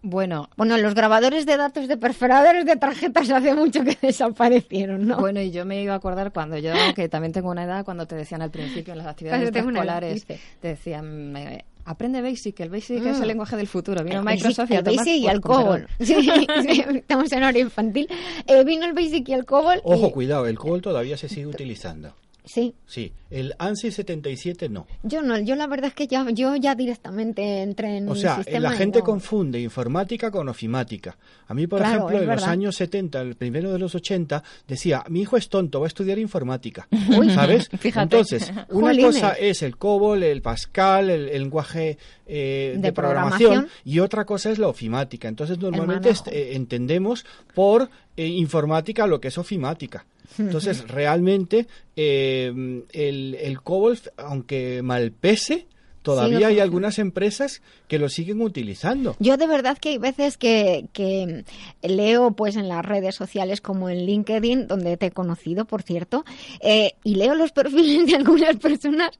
Bueno, bueno, los grabadores de datos de perforadores de tarjetas hace mucho que desaparecieron, ¿no? Bueno, y yo me iba a acordar cuando yo, que también tengo una edad, cuando te decían al principio en las actividades escolares, te decían, eh, aprende Basic, el Basic es Mm. el lenguaje del futuro. Vino El Microsoft Basic, y a el Basic y el COBOL. Sí, sí, estamos en hora infantil. Eh, vino el Basic y el COBOL. y- Ojo, cuidado, el COBOL todavía se sigue utilizando. Sí, Sí, el ANSI 77 no. yo no, yo la verdad es que ya, yo ya directamente entré en O sea, sistema la gente no. confunde informática con ofimática. A mí, por Claro, ejemplo, en los años 70, el primero de los 80, decía, mi hijo es tonto, va a estudiar informática. Uy, ¿Sabes? fíjate. Entonces, una Jolines. cosa es el COBOL, el Pascal, el, el lenguaje eh, de, De programación, programación. y otra cosa es la ofimática. Entonces, normalmente manejo. est- eh, entendemos por eh, informática lo que es ofimática. Entonces, realmente, eh, el, el COBOL, aunque mal pese, todavía hay algunas empresas que lo siguen utilizando. Yo de verdad que hay veces que, que leo pues en las redes sociales como en LinkedIn, donde te he conocido, por cierto, eh, y leo los perfiles de algunas personas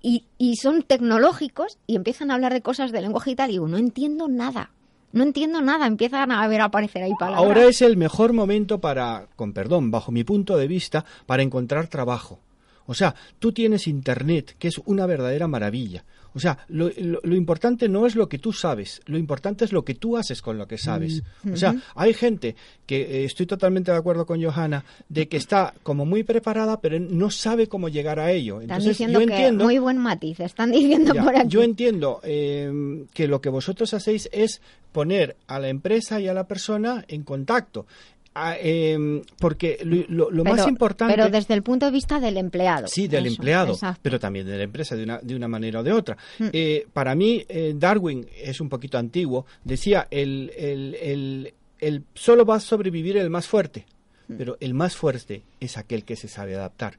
y, y son tecnológicos y empiezan a hablar de cosas de lenguaje y tal y digo, no entiendo nada. No entiendo nada, empiezan a ver aparecer ahí palabras. Ahora es el mejor momento para, con perdón, bajo mi punto de vista, para encontrar trabajo. O sea, tú tienes Internet, que es una verdadera maravilla. O sea, lo, lo- lo importante no es lo que tú sabes, lo importante es lo que tú haces con lo que sabes. Mm. O sea, Ujú. hay gente que eh, estoy totalmente de acuerdo con Johanna, de que está como muy preparada, pero no sabe cómo llegar a ello. Están diciendo yo que entiendo. muy buen matiz, están diciendo Ya, por aquí. Yo entiendo eh, que lo que vosotros hacéis es poner a la empresa y a la persona en contacto. Ah, eh, porque lo, más importante Pero desde el punto de vista del empleado. Sí, del Eso, empleado, exacto. pero también de la empresa de una, de una manera o de otra. Mm. Eh, para mí, eh, Darwin es un poquito antiguo. Decía, el, el, el, el- solo va a sobrevivir el más fuerte, Mm. pero el más fuerte es aquel que se sabe adaptar.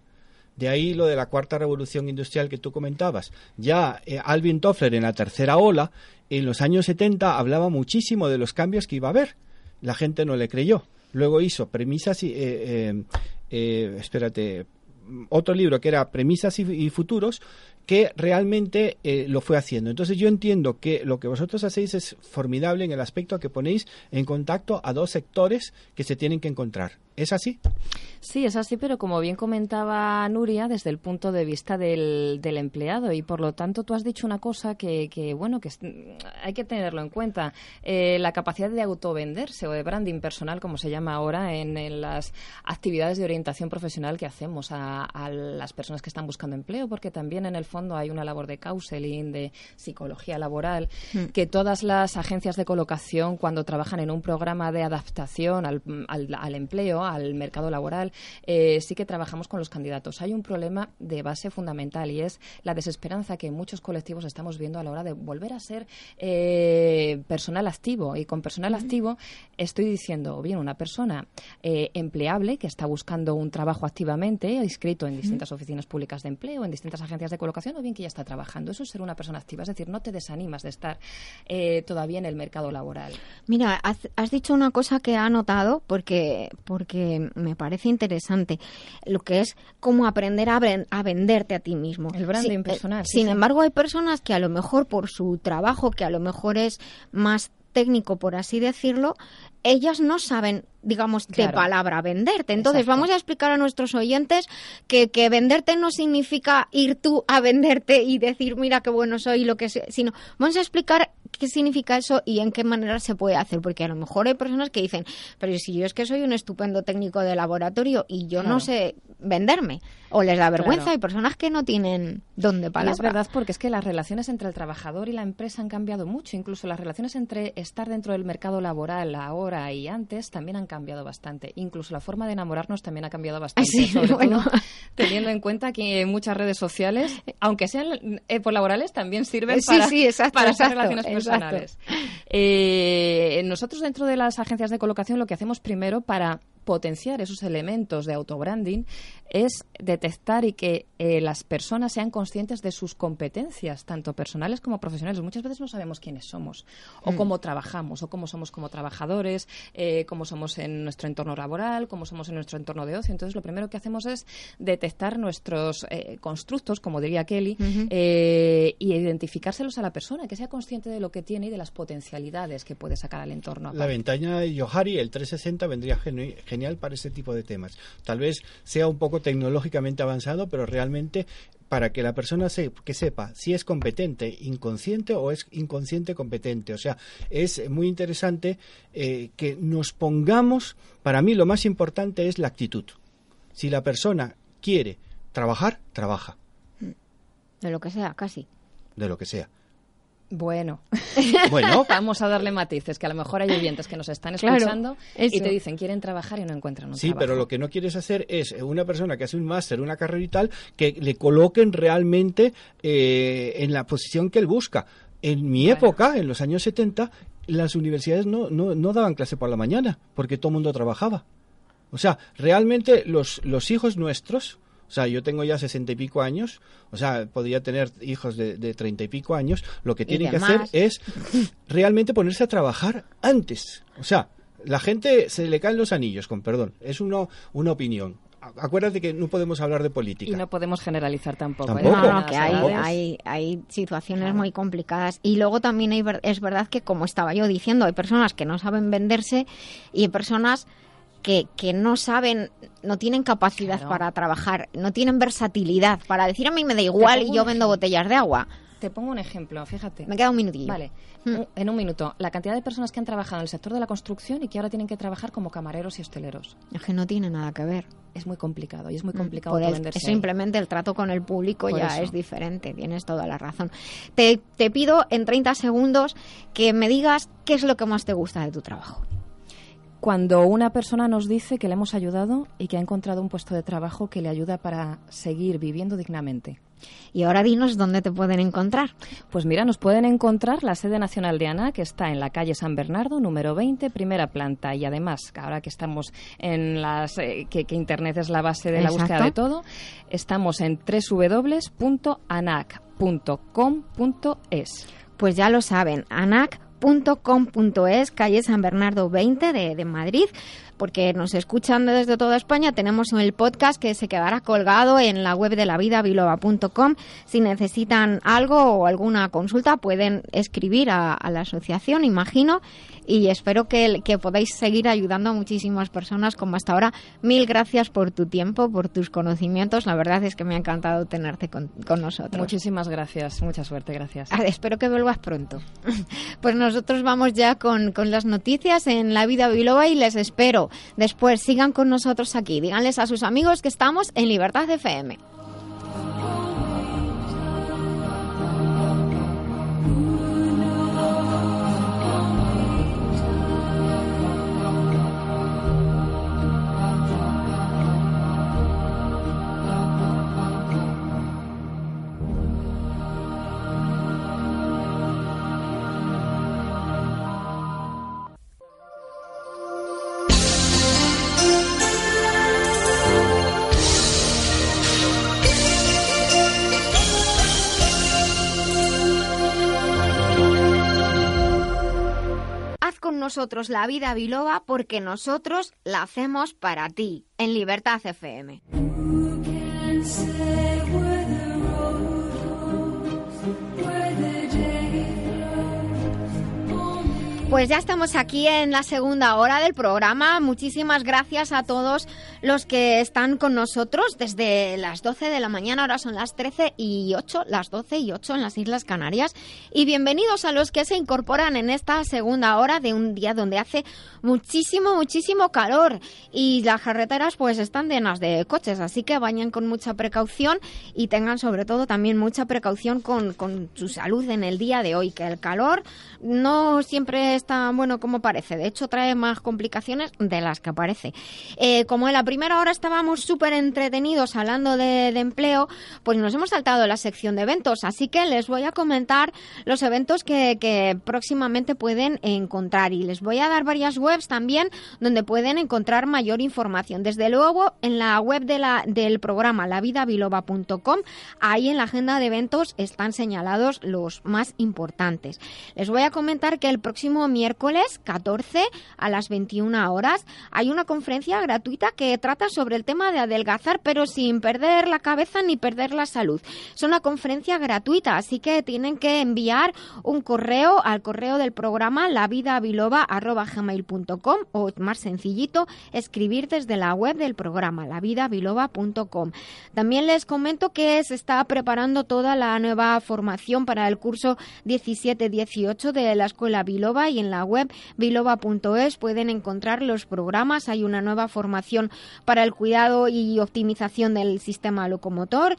De ahí lo de la cuarta revolución industrial que tú comentabas. Ya eh, Alvin Toffler en la tercera ola, en los años 70, hablaba muchísimo de los cambios que iba a haber. La gente no le creyó. Luego hizo premisas y... eh, eh, eh, espérate, otro libro que era Premisas y, Futuros, que realmente eh, lo fue haciendo. Entonces yo entiendo que lo que vosotros hacéis es formidable en el aspecto que ponéis en contacto a dos sectores que se tienen que encontrar. ¿Es así? Sí, es así, pero como bien comentaba Nuria, desde el punto de vista del, del empleado y por lo tanto tú has dicho una cosa que, que, bueno, que es- hay que tenerlo en cuenta. Eh, la capacidad de autovenderse o de branding personal, como se llama ahora, en, en las actividades de orientación profesional que hacemos a, a las personas que están buscando empleo, porque también en el fondo hay una labor de counseling, de psicología laboral, Mm. que todas las agencias de colocación, cuando trabajan en un programa de adaptación al, al- al empleo, al mercado laboral, eh, sí que trabajamos con los candidatos. Hay un problema de base fundamental y es la desesperanza que muchos colectivos estamos viendo a la hora de volver a ser eh, personal activo. Y con personal activo estoy diciendo, o bien una persona eh, empleable que está buscando un trabajo activamente, inscrito en distintas oficinas públicas de empleo, en distintas agencias de colocación, o bien que ya está trabajando. Eso es ser una persona activa, es decir, no te desanimas de estar todavía en el mercado laboral. Mira, has, has dicho una cosa que ha notado porque, porque me parece interesante, lo que es cómo aprender a, ven- a venderte a ti mismo. El branding Sí, eh, sí, sin sí. embargo, hay personas que a lo mejor por su trabajo, que a lo mejor es más técnico, por así decirlo, ellas no saben, digamos, de palabra venderte. Entonces, Exacto. vamos a explicar a nuestros oyentes que, que venderte no significa ir tú a venderte y decir, mira qué bueno soy, lo que sé, sino vamos a explicar qué significa eso y en qué manera se puede hacer, porque a lo mejor hay personas que dicen, pero si yo es que soy un estupendo técnico de laboratorio y yo no sé venderme, o les da vergüenza, Claro. hay personas que no tienen don de Y palabra. es verdad porque es que las relaciones entre el trabajador y la empresa han cambiado mucho. Incluso las relaciones entre estar dentro del mercado laboral ahora y antes también han cambiado bastante. Incluso la forma de enamorarnos también ha cambiado bastante. Sí, sobre bueno. todo teniendo en cuenta que muchas redes sociales, aunque sean eh, por laborales, también sirven Sí, para, sí, exacto, para esas exacto, relaciones exacto. personales. Eh, nosotros dentro de las agencias de colocación lo que hacemos primero para potenciar esos elementos de autobranding es detectar y que eh, las personas sean conscientes de sus competencias, tanto personales como profesionales. Muchas veces no sabemos quiénes somos, o Mm. cómo trabajamos, o cómo somos como trabajadores, eh, cómo somos en nuestro entorno laboral, cómo somos en nuestro entorno de ocio. Entonces, lo primero que hacemos es detectar nuestros eh, constructos, como diría Kelly, eh, y identificárselos a la persona, que sea consciente de lo que tiene y de las potencialidades que puede sacar al entorno. La ventana de Yohari, el 360, vendría geni- genial para ese tipo de temas. Tal vez sea un poco tecnológicamente avanzado, pero realmente para que la persona se, que sepa si es competente inconsciente o es inconsciente competente. O sea, es muy interesante eh, que nos pongamos, para mí lo más importante es la actitud. Si la persona quiere trabajar, trabaja, De lo que sea, casi. de lo que sea. Bueno, Bueno. vamos a darle matices, que a lo mejor hay oyentes que nos están Claro, escuchando y te dicen quieren trabajar y no encuentran un Sí, trabajo. pero lo que no quieres hacer es eh, una persona que hace un máster, una carrera y tal, que le coloquen realmente eh, en la posición que él busca. En mi época, en los años 70, las universidades no, no, no daban clase por la mañana, porque todo el mundo trabajaba. O sea, realmente los, los hijos nuestros, o sea, yo tengo ya sesenta y pico años, o sea, podría tener hijos de de treinta y pico años, lo que tienen que hacer es realmente ponerse a trabajar antes. O sea, la gente se le caen los anillos, con perdón, es uno, una opinión. Acuérdate que no podemos hablar de política. Y no podemos generalizar tampoco. ¿eh? Tampoco. No, no, que hay, hay, hay situaciones muy complicadas. Y luego también hay ver- es verdad que, como estaba yo diciendo, hay personas que no saben venderse y hay personas que, que no saben, no tienen capacidad Claro. para trabajar, no tienen versatilidad para decir a mí me da igual y yo vendo botellas de agua. Te pongo un ejemplo, fíjate. Me queda un minutillo. Vale, Hmm. un- en un minuto. La cantidad de personas que han trabajado en el sector de la construcción y que ahora tienen que trabajar como camareros y hosteleros. Es que no tiene nada que ver. Es muy complicado y es muy complicado Por el- autovenderse es ahí. simplemente el trato con el público Por ya eso. es diferente, tienes toda la razón. Te, te pido en 30 segundos que me digas qué es lo que más te gusta de tu trabajo. Cuando una persona nos dice que le hemos ayudado y que ha encontrado un puesto de trabajo que le ayuda para seguir viviendo dignamente. Y ahora dinos dónde te pueden encontrar. Pues mira, nos pueden encontrar la sede nacional de ANA, que está en la calle San Bernardo, número 20, primera planta. Y además, ahora que estamos en las. eh, que, que Internet es la base de la búsqueda de todo, estamos en www.anac.com.es. Pues ya lo saben, anac.com.es, calle San Bernardo 20 de, de Madrid. porque nos escuchan desde toda España. Tenemos el podcast que se quedará colgado en la web de la vida biloba.com. Si necesitan algo o alguna consulta, pueden escribir a la asociación, imagino. Y espero que, que podáis seguir ayudando a muchísimas personas como hasta ahora. Mil gracias por tu tiempo, por tus conocimientos. La verdad es que me ha encantado tenerte con, con nosotros. Muchísimas gracias, mucha suerte, gracias. Ah, Espero que vuelvas pronto. Pues nosotros vamos ya con, con las noticias en La Vida Biloba y les espero. Después sigan con nosotros aquí. Díganles a sus amigos que estamos en Libertad FM. Nosotros la vida biloba porque nosotros la hacemos para ti en Libertad FM. Pues ya estamos aquí en la segunda hora del programa. Muchísimas gracias a todos los que están con nosotros desde las 12 de la mañana. Ahora son las 13 y 8, las 12 y 8 en las Islas Canarias. Y bienvenidos a los que se incorporan en esta segunda hora de un día donde hace muchísimo, muchísimo calor. Y las carreteras pues están llenas de coches. Así que vayan con mucha precaución y tengan sobre todo también mucha precaución con, con su salud en el día de hoy. Que el calor no siempre es tan bueno como parece. De hecho, trae más complicaciones de las que parece. Eh, como en la primera hora estábamos súper entretenidos hablando de, empleo, pues nos hemos saltado la sección de eventos. Así que les voy a comentar los eventos que, que próximamente pueden encontrar. Y les voy a dar varias webs también donde pueden encontrar mayor información. Desde luego, en la web de la, del programa lavidabiloba.com, ahí en la agenda de eventos están señalados los más importantes. Les voy a comentar que el próximo miércoles 14 a las 21 horas hay una conferencia gratuita que trata sobre el tema de adelgazar pero sin perder la cabeza ni perder la salud. Es una conferencia gratuita, así que tienen que enviar un correo al correo del programa lavidabiloba.gmail.com o más sencillito escribir desde la web del programa lavidabiloba.com. También les comento que se está preparando toda la nueva formación para el curso 17-18 de la Escuela Biloba y en la web biloba.es pueden encontrar los programas. Hay una nueva formación para el cuidado y optimización del sistema locomotor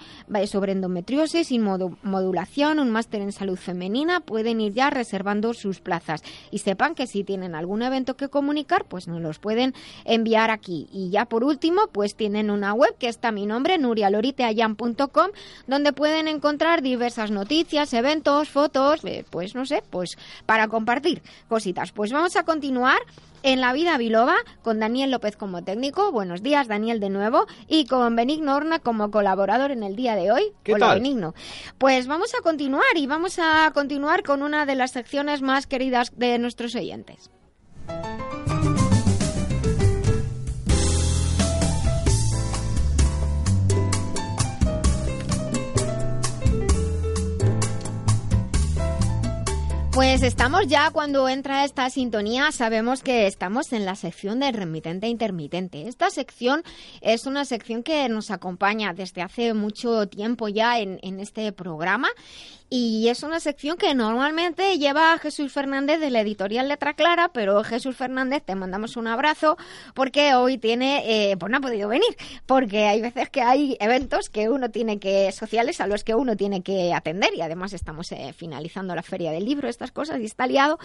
sobre endometriosis y modu- modulación, un máster en salud femenina. Pueden ir ya reservando sus plazas y sepan que si tienen algún evento que comunicar, pues nos los pueden enviar aquí. Y ya por último, pues tienen una web que está mi nombre, nurialoriteayan.com, donde pueden encontrar diversas noticias, eventos, fotos, eh, pues no sé, pues para compartir cositas. Pues vamos a continuar en la vida biloba con Daniel López como técnico. Buenos días, Daniel, de nuevo. Y con Benigno Horna como colaborador en el día de hoy. ¿Qué Hola, tal? Benigno. Pues vamos a continuar y vamos a continuar con una de las secciones más queridas de nuestros oyentes. Pues estamos ya cuando entra esta sintonía, sabemos que estamos en la sección del remitente intermitente. Esta sección es una sección que nos acompaña desde hace mucho tiempo ya en, en este programa y es una sección que normalmente lleva Jesús Fernández de la editorial Letra Clara, pero Jesús Fernández te mandamos un abrazo porque hoy tiene, eh, pues no ha podido venir, porque hay veces que hay eventos que uno tiene que, sociales a los que uno tiene que atender y además estamos eh, finalizando la feria del libro, estas cosas, y está liado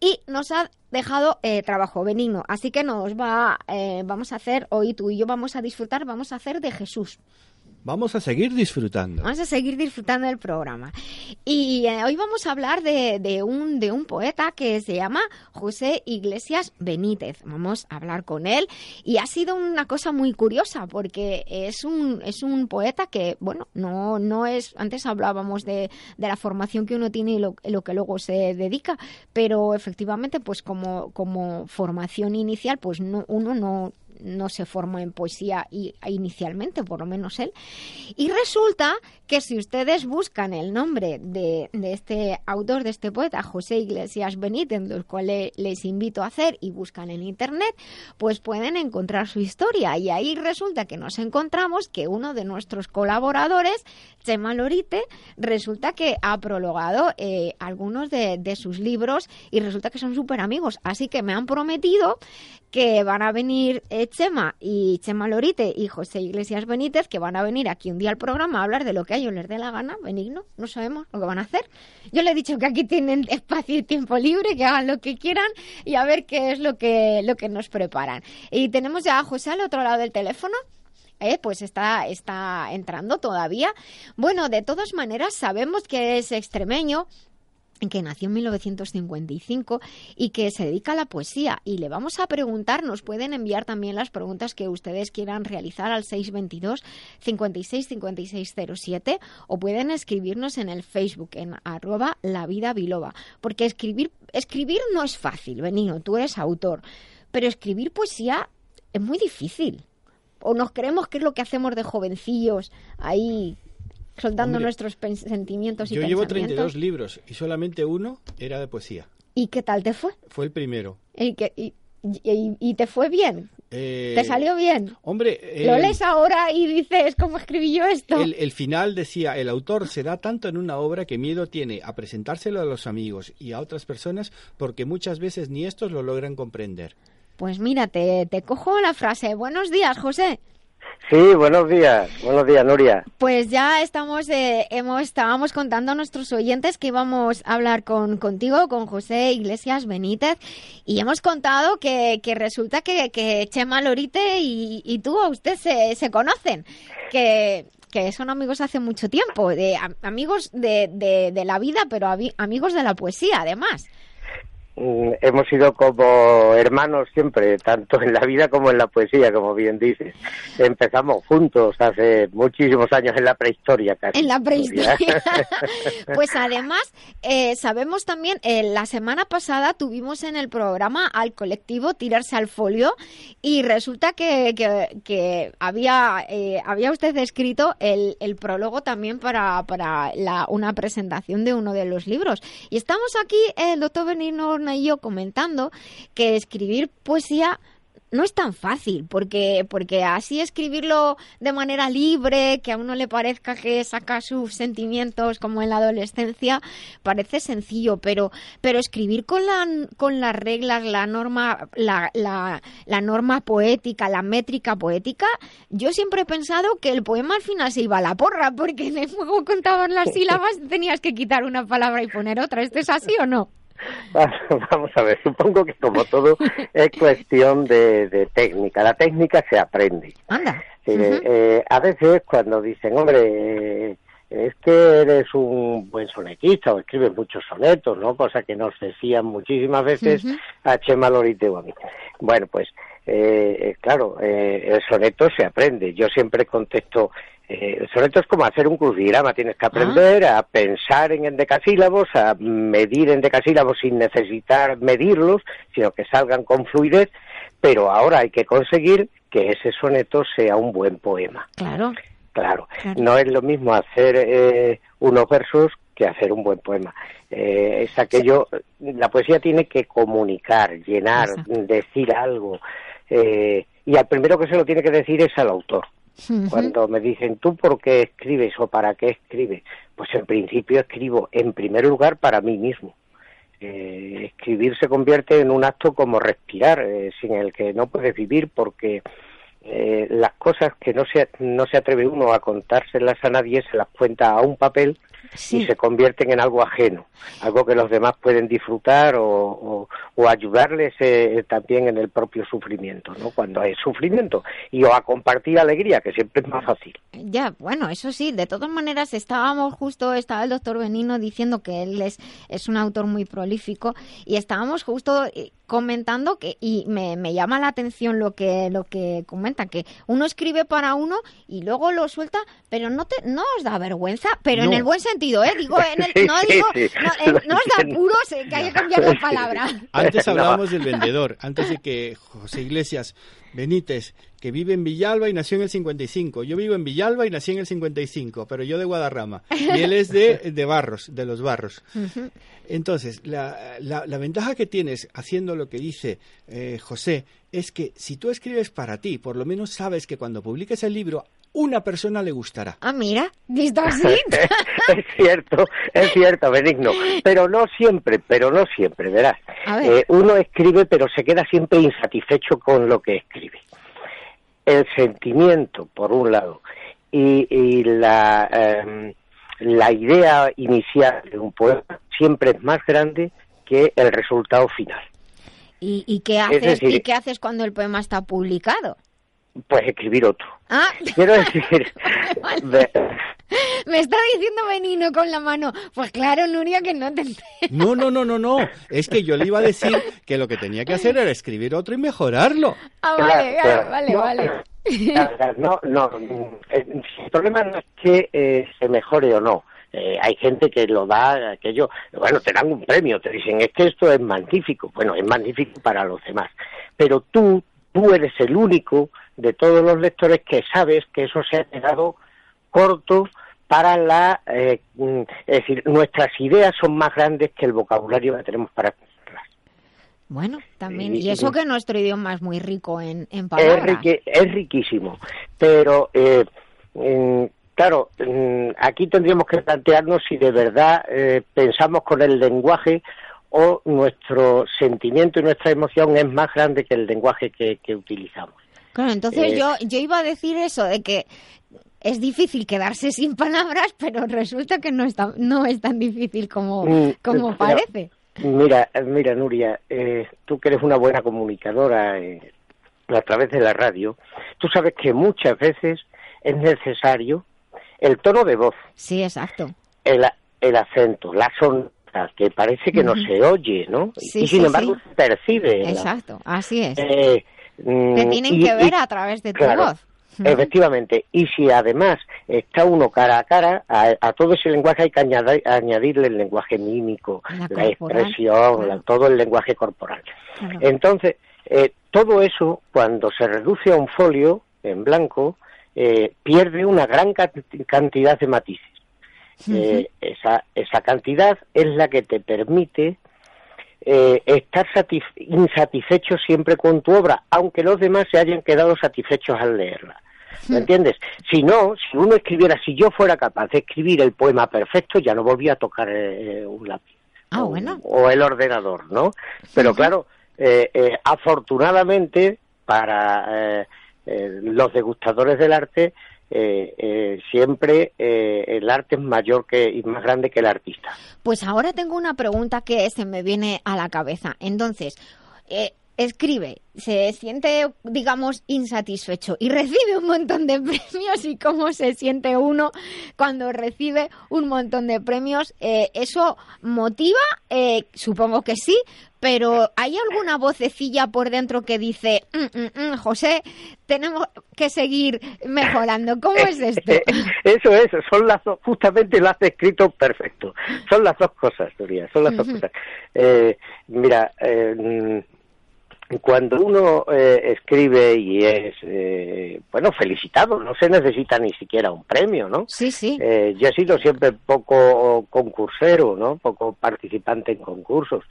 y nos ha dejado eh, trabajo benigno, así que nos va, eh, vamos a hacer, hoy tú y yo vamos a disfrutar, vamos a hacer de Jesús. Vamos a seguir disfrutando. Vamos a seguir disfrutando del programa. Y eh, hoy vamos a hablar de, de un, de un poeta que se llama José Iglesias Benítez. Vamos a hablar con él. Y ha sido una cosa muy curiosa porque es un, es un poeta que, bueno, no, no es. Antes hablábamos de, de la formación que uno tiene y lo, lo que luego se dedica, pero efectivamente, pues como, como formación inicial, pues no, uno no, no se formó en poesía y, inicialmente, por lo menos él. Y resulta que si ustedes buscan el nombre de, de este autor, de este poeta, José Iglesias Benítez, del cual le- les invito a hacer, y buscan en internet, pues pueden encontrar su historia. Y ahí resulta que nos encontramos que uno de nuestros colaboradores, Chema Lorite, resulta que ha prologado eh, algunos de, de sus libros y resulta que son súper amigos. Así que me han prometido que van a venir eh, Chema y Chema Lorite y José Iglesias Benítez, que van a venir aquí un día al programa a hablar de lo que a ellos les dé la gana, benigno, no sabemos lo que van a hacer. Yo les he dicho que aquí tienen espacio y tiempo libre, que hagan lo que quieran y a ver qué es lo que, lo que nos preparan. Y tenemos ya a José al otro lado del teléfono. Eh, pues está, está entrando todavía. Bueno, de todas maneras, sabemos que es extremeño, que nació en 1955 y que se dedica a la poesía. Y le vamos a preguntar, nos pueden enviar también las preguntas que ustedes quieran realizar al 622 56 56 07 o pueden escribirnos en el Facebook en arroba la vida biloba. Porque escribir, escribir no es fácil, Benino, tú eres autor, pero escribir poesía es muy difícil. O nos creemos que es lo que hacemos de jovencillos ahí soltando Hombre, nuestros sentimientos y Yo llevo pensamientos. 32 libros y solamente uno era de poesía. ¿Y qué tal te fue? Fue el primero. ¿Y, que- y, y- y te fue bien? Eh, ¿Te salió bien? Hombre, Lo el- lees ahora y dices, ¿cómo escribí yo esto? El, el final decía, el autor se da tanto en una obra que miedo tiene a presentárselo a los amigos y a otras personas porque muchas veces ni estos lo logran comprender. Pues mira, te, te cojo la frase. Buenos días, José. Sí, buenos días. Buenos días, Nuria. Pues ya estamos, eh, hemos, estábamos contando a nuestros oyentes que íbamos a hablar con, contigo, con José Iglesias Benítez, y hemos contado que, que resulta que, que Chema Lorite y, tú, usted se, se conocen, que, que son amigos hace mucho tiempo, de, am- amigos de, de, la vida, pero amigos de la poesía, además. Mm, Hemos sido como hermanos siempre, tanto en la vida como en la poesía, como bien dices. Empezamos juntos hace muchísimos años en la prehistoria casi. En la prehistoria. pues además, eh, sabemos también, eh, la semana pasada tuvimos en el programa al colectivo Tirarse al Folio y resulta que, que, que había, eh, había usted escrito el, el prólogo también para, para la, una presentación de uno de los libros. Y estamos aquí, el doctor Benigno Y yo, comentando que escribir poesía no es tan fácil, porque, porque así escribirlo de manera libre, que a uno le parezca que saca sus sentimientos como en la adolescencia, parece sencillo, pero, pero escribir con, la, con las reglas, la norma, la, la, la norma poética, la métrica poética, yo siempre he pensado que el poema al final se iba a la porra, porque en el juego contaban las sílabas, tenías que quitar una palabra y poner otra. ¿Esto es así o no? Vamos a ver, supongo que como todo es cuestión de, de técnica. La técnica se aprende. Anda. Sí, Ujú. eh, a veces cuando dicen, hombre, eh, es que eres un buen sonetista o escribes muchos sonetos, ¿no? Cosa que nos decían muchísimas veces Ujú. a Chema Lorite o a mí. Bueno, pues, eh, eh, claro, eh, el soneto se aprende. Yo siempre contesto, eh, el soneto es como hacer un crucigrama, tienes que aprender a pensar en endecasílabos, a medir endecasílabos sin necesitar medirlos, sino que salgan con fluidez, pero ahora hay que conseguir que ese soneto sea un buen poema. Claro. Claro, Claro. no es lo mismo hacer eh, unos versos que hacer un buen poema. Eh, es aquello, la poesía tiene que comunicar, llenar, decir algo. eh, y al primero que se lo tiene que decir es al autor. Cuando me dicen, ¿tú por qué escribes o para qué escribes? Pues en principio escribo en primer lugar para mí mismo. Eh, escribir se convierte en un acto como respirar, eh, sin el que no puedes vivir porque eh, las cosas que no se, no se atreve uno a contárselas a nadie, se las cuenta a un papel y se convierten en algo ajeno, algo que los demás pueden disfrutar o, o- o ayudarles eh, también en el propio sufrimiento, ¿no? Cuando hay sufrimiento y o a compartir alegría, que siempre es más fácil. Ya, bueno, eso sí, de todas maneras estábamos justo, estaba el doctor Benino diciendo que él es, es un autor muy prolífico y estábamos justo eh, comentando que, y me, me llama la atención lo que, lo que comenta, que uno escribe para uno y luego lo suelta, pero no te, no os da vergüenza, pero en No. el buen sentido, ¿eh? Digo, en el, Sí, no digo, no, lo no os da entiendo. puros, eh, que hay que cambiar la palabra. Antes No. hablábamos del vendedor, antes de que José Iglesias Benítez, que vive en Villalba y nació en el 55. Yo vivo en Villalba y nací en el 55, pero yo de Guadarrama. Y él es de, de Barros, de los Barros. Entonces, la, la- la ventaja que tienes haciendo lo que dice eh, José es que si tú escribes para ti, por lo menos sabes que cuando publiques el libro, una persona le gustará. Ah, mira, visto así. es cierto, es cierto, Benigno, pero no siempre, pero no siempre, verás. A ver. Eh, uno escribe, pero se queda siempre insatisfecho con lo que escribe. El sentimiento, por un lado, y, y la, em, la idea inicial de un poema siempre es más grande que el resultado final. ¿Y, y qué Es haces, decir- ¿Y qué haces cuando el poema está publicado? Pues escribir otro. Ah, Quiero decir, me está diciendo Benino con la mano. Pues claro, Nuria, que no te. No, no, no, no, no. Es que yo le iba a decir que lo que tenía que hacer era escribir otro y mejorarlo. Ah, vale, claro, claro. vale, No, vale. No, no, eh, el problema no es que eh, se mejore o no. Eh, hay gente que lo da, aquello, bueno, te dan un premio, te dicen, es que esto es magnífico. Bueno, es magnífico para los demás. Pero tú, tú eres el único de todos los lectores que sabes que eso se ha quedado corto para la, eh, mm, es decir, nuestras ideas son más grandes que el vocabulario que tenemos para Bueno, también. Y- eso que nuestro idioma es muy rico en, en es, palabras. riqui- es riquísimo, pero eh, mm, claro, mm, aquí tendríamos que plantearnos si de verdad eh, pensamos con el lenguaje o nuestro sentimiento y nuestra emoción es más grande que el lenguaje que, que utilizamos. Claro, entonces Eh, yo, yo iba a decir eso, de que es difícil quedarse sin palabras, pero resulta que no es tan, no es tan difícil como, Mm, como pero- parece. Mira, mira Nuria, eh, tú que eres una buena comunicadora eh, a través de la radio, tú sabes que muchas veces es necesario el tono de voz, Sí, exacto. el, el acento, la sonrisa, que parece que no se oye, ¿no? Sí, y sin sí, embargo sí. se percibe. la- Exacto, así es. Eh, Te tienen y- que ver y- a través de tu claro, voz. Efectivamente, y si además está uno cara a cara, a, a todo ese lenguaje hay que añadir- añadirle el lenguaje mímico, La expresión, claro. la- todo el lenguaje corporal. Claro. Entonces, eh, todo eso, cuando se reduce a un folio en blanco, eh, pierde una gran canti- cantidad de matices. Eh, esa, esa cantidad es la que te permite eh, estar satis- insatisfecho siempre con tu obra, aunque los demás se hayan quedado satisfechos al leerla. ¿Me entiendes? Si no, si uno escribiera, si yo fuera capaz de escribir el poema perfecto, ya no volvía a tocar eh, un lápiz Ah, bueno. o el ordenador, ¿no? Pero claro, eh, eh, afortunadamente para eh, eh, los degustadores del arte, eh, eh, siempre eh, el arte es mayor que y más grande que el artista. Pues ahora tengo una pregunta que se me viene a la cabeza. Entonces, eh, escribe, se siente, digamos, insatisfecho y recibe un montón de premios y cómo se siente uno cuando recibe un montón de premios. Eh, ¿Eso motiva? Eh, supongo que sí, pero ¿hay alguna vocecilla por dentro que dice, "Mm, mm, mm, José, tenemos que seguir mejorando? ¿Cómo es esto? Eso es, son las dos, justamente lo has descrito perfecto. Son las dos cosas, Nuria, son las dos cosas. Eh, mira, eh, cuando uno eh, escribe y es, eh, bueno, felicitado, no se necesita ni siquiera un premio, ¿no? Sí, sí. Eh, yo he sido siempre poco concursero, ¿no? Poco participante en concursos,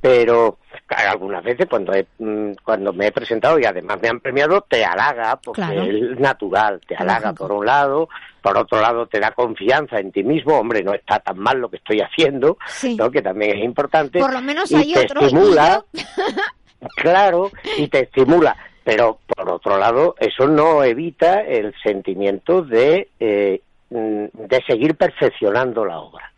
pero claro, algunas veces cuando he, mm, cuando me he presentado y además me han premiado te halaga porque Claro. es natural, te halaga por un lado, por otro lado te da confianza en ti mismo, hombre, no está tan mal lo que estoy haciendo, Sí. ¿no? Que también es importante. Por lo menos y hay te otro estimula. claro, y te estimula. Pero, por otro lado, eso no evita el sentimiento de, eh, mm, de seguir perfeccionando la obra.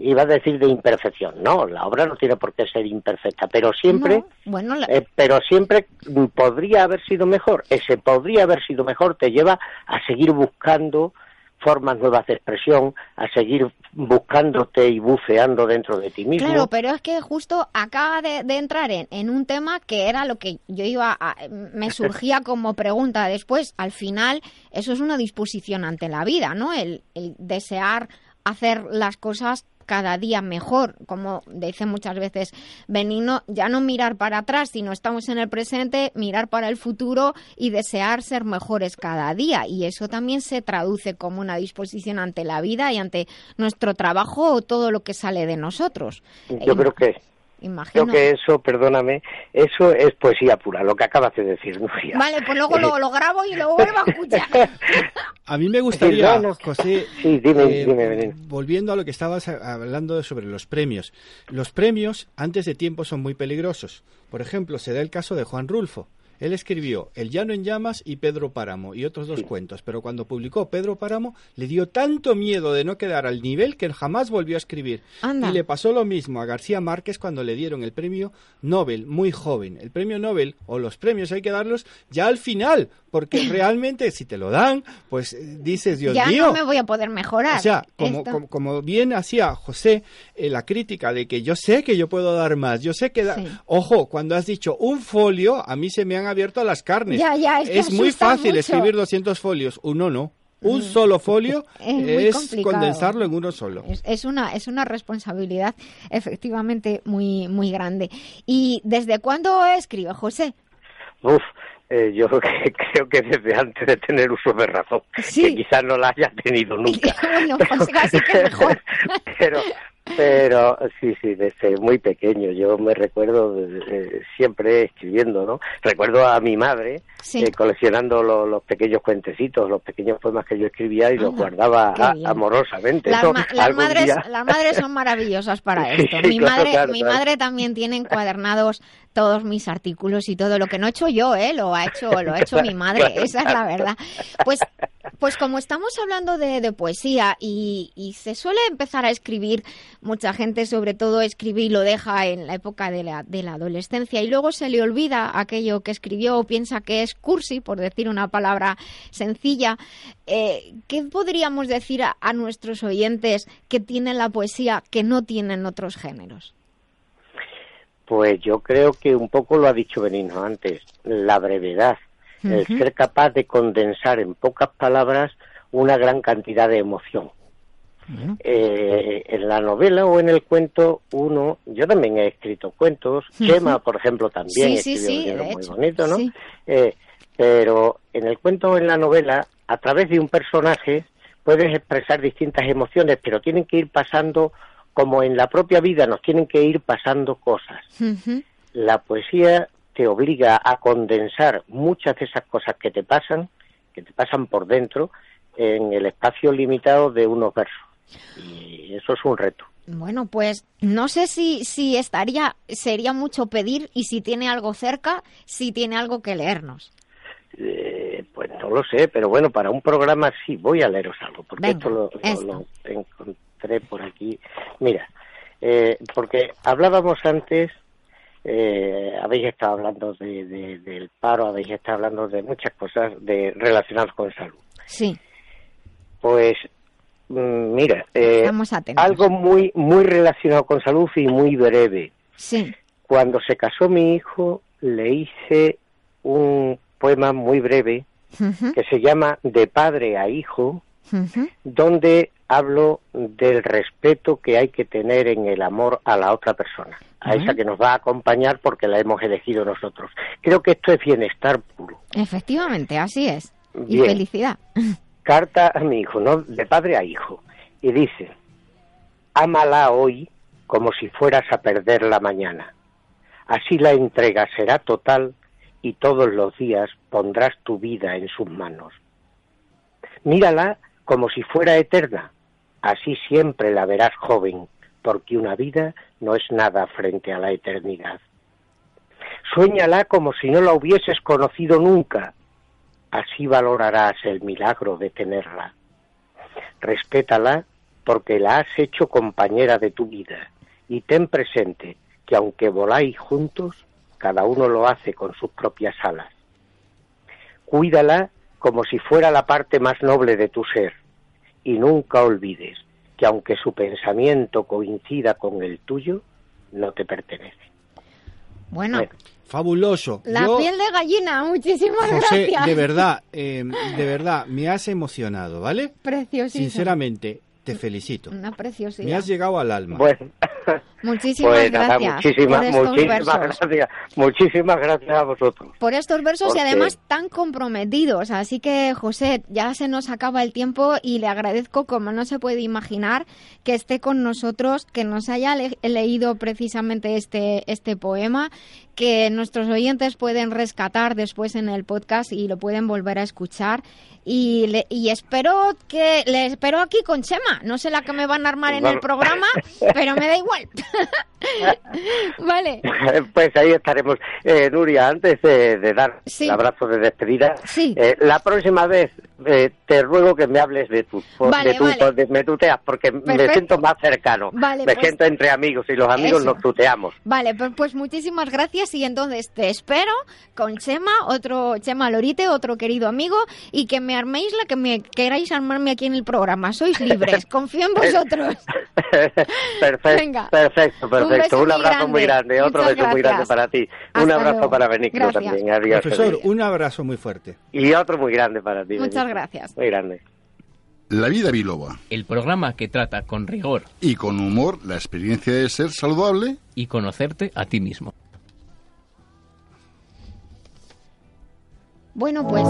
Iba a decir de imperfección. No, la obra no tiene por qué ser imperfecta, pero siempre, No, bueno, la- eh, pero siempre podría haber sido mejor. Ese podría haber sido mejor te lleva a seguir buscando formas nuevas de expresión, a seguir buscándote y buceando dentro de ti mismo. Claro, pero es que justo acaba de, de entrar en, en un tema que era lo que yo iba a, me surgía como pregunta después. Al final, eso es una disposición ante la vida, ¿no? El, el desear hacer las cosas cada día mejor, como dice muchas veces Benigno, ya no mirar para atrás, sino estamos en el presente, mirar para el futuro y desear ser mejores cada día. Y eso también se traduce como una disposición ante la vida y ante nuestro trabajo o todo lo que sale de nosotros. Yo creo que Imagino. creo que eso, perdóname, eso es poesía pura, lo que acabas de decir, Nuria. Vale, pues luego lo, lo grabo y lo vuelvo a escuchar. A mí me gustaría, Sí, no, no. José, Sí, dime, eh, dime, volviendo a lo que estabas hablando sobre los premios. Los premios antes de tiempo son muy peligrosos. Por ejemplo, se da el caso de Juan Rulfo. Él escribió El Llano en Llamas y Pedro Páramo y otros dos cuentos, pero cuando publicó Pedro Páramo le dio tanto miedo de no quedar al nivel que jamás volvió a escribir. Anda. Y le pasó lo mismo a García Márquez cuando le dieron el premio Nobel, muy joven. El premio Nobel o los premios hay que darlos ya al final, porque realmente si te lo dan, pues eh, dices, Dios ya mío, no me voy a poder mejorar. o sea, como, como, como bien hacía José eh, la crítica de que yo sé que yo puedo dar más, yo sé que... da- Sí. Ojo, cuando has dicho un folio, a mí se me han abierto las carnes. Ya, ya, es que muy fácil mucho. escribir 200 folios, uno no. Un solo folio Es condensarlo en uno solo. Es, es una, es una responsabilidad efectivamente muy, muy grande. ¿Y desde cuándo escribe José? Uf, eh, yo que- creo que desde antes de tener uso de razón, Sí. que quizás no la haya tenido nunca. bueno, pues casi que mejor. pero, pero sí, sí, desde muy pequeño. Yo me recuerdo eh, siempre escribiendo, ¿no? Recuerdo a mi madre Sí. eh, coleccionando lo- los pequeños cuentecitos, los pequeños poemas que yo escribía y los guardaba a- amorosamente. Las, ma- madres, día- las madres son maravillosas para esto. sí, mi claro, madre, claro, mi claro. madre también tiene encuadernados todos mis artículos y todo lo que no he hecho yo, ¿eh? Lo ha hecho, lo ha hecho mi madre. Esa es la verdad. Pues, pues como estamos hablando de, de poesía y, y se suele empezar a escribir, mucha gente sobre todo escribe y lo deja en la época de la, de la adolescencia y luego se le olvida aquello que escribió o piensa que es cursi, por decir una palabra sencilla. Eh, ¿Qué podríamos decir a, a nuestros oyentes que tienen la poesía que no tienen otros géneros? Pues yo creo que un poco lo ha dicho Benigno antes, la brevedad, el ser capaz de condensar en pocas palabras una gran cantidad de emoción. Eh, en la novela o en el cuento uno, yo también he escrito cuentos, Ujú. Chema, por ejemplo, también Sí, escribió sí, un libro muy bonito, ¿no? Eh, pero en el cuento o en la novela, a través de un personaje, puedes expresar distintas emociones, pero tienen que ir pasando, como en la propia vida nos tienen que ir pasando cosas la poesía te obliga a condensar muchas de esas cosas que te pasan, que te pasan por dentro, en el espacio limitado de unos versos. Y eso es un reto. Bueno, pues no sé si, si estaría, sería mucho pedir y si tiene algo cerca, si tiene algo que leernos. Eh, pues no lo sé, pero bueno, para un programa sí, voy a leeros algo, porque Venga, esto lo, lo- esto. lo encontré por aquí. Mira, eh, porque hablábamos antes, eh, habéis estado hablando de, de- del paro, habéis estado hablando de muchas cosas de, relacionadas con salud. Sí, Pues mm, mira, eh, algo muy muy relacionado con salud y muy breve. Sí, Cuando se casó mi hijo, le hice un poema muy breve que se llama De padre a hijo, donde hablo del respeto que hay que tener en el amor a la otra persona, a esa que nos va a acompañar porque la hemos elegido nosotros. Creo que esto es bienestar puro. efectivamente, así es. Y felicidad. carta a mi hijo, ¿no? De padre a hijo. Y dice, ámala hoy como si fueras a perderla mañana. Así la entrega será total y todos los días pondrás tu vida en sus manos. Mírala como si fuera eterna. Así siempre la verás joven, porque una vida no es nada frente a la eternidad. Suéñala como si no la hubieses conocido nunca. Así valorarás el milagro de tenerla. Respétala porque la has hecho compañera de tu vida y ten presente que aunque voláis juntos, cada uno lo hace con sus propias alas. Cuídala como si fuera la parte más noble de tu ser y nunca olvides que aunque su pensamiento coincida con el tuyo, no te pertenece. Bueno, Fabuloso. la Yo- piel de gallina, muchísimas José, gracias. de verdad, eh, de verdad, me has emocionado, ¿vale? Preciosísimo. Sinceramente, te felicito. Una preciosidad. Me has llegado al alma. Bueno, Muchísimas pues nada, gracias muchísimas, muchísimas gracias. Muchísimas gracias a vosotros. Por estos versos y además tan comprometidos. Así que, José, ya se nos acaba el tiempo y le agradezco, como no se puede imaginar, que esté con nosotros, que nos haya le- leído precisamente este, este poema, que nuestros oyentes pueden rescatar después en el podcast y lo pueden volver a escuchar. Y, le- y espero que le espero aquí con Chema. No sé la que me van a armar en el programa, pero me da igual. vale. Pues ahí estaremos. Eh, Nuria, antes de, de dar Sí. el abrazo de despedida, Sí. eh, la próxima vez eh, te ruego que me hables de tu, Vale, de tu vale. de- me tuteas, porque me Perfecto. siento más cercano. Vale, me pues- siento entre amigos y los amigos Eso. nos tuteamos. Vale, pues, pues muchísimas gracias y entonces te espero con Chema, otro Chema Lorite, otro querido amigo, y que me arméis la que me queráis armarme aquí en el programa. Sois libres, confío en vosotros. perfecto, Venga. perfecto, Un perfecto. Un, muy abrazo muy grande. grande, otro Muchas beso muy grande gracias. para ti. Un Hasta abrazo luego. para Benigno Gracias. también. Adiós. Profesor, un abrazo muy fuerte. Y otro muy grande para ti. Muchas Gracias. Muy grande. La vida biloba. El programa que trata con rigor Y con humor la experiencia de ser saludable. y conocerte a ti mismo. Bueno, pues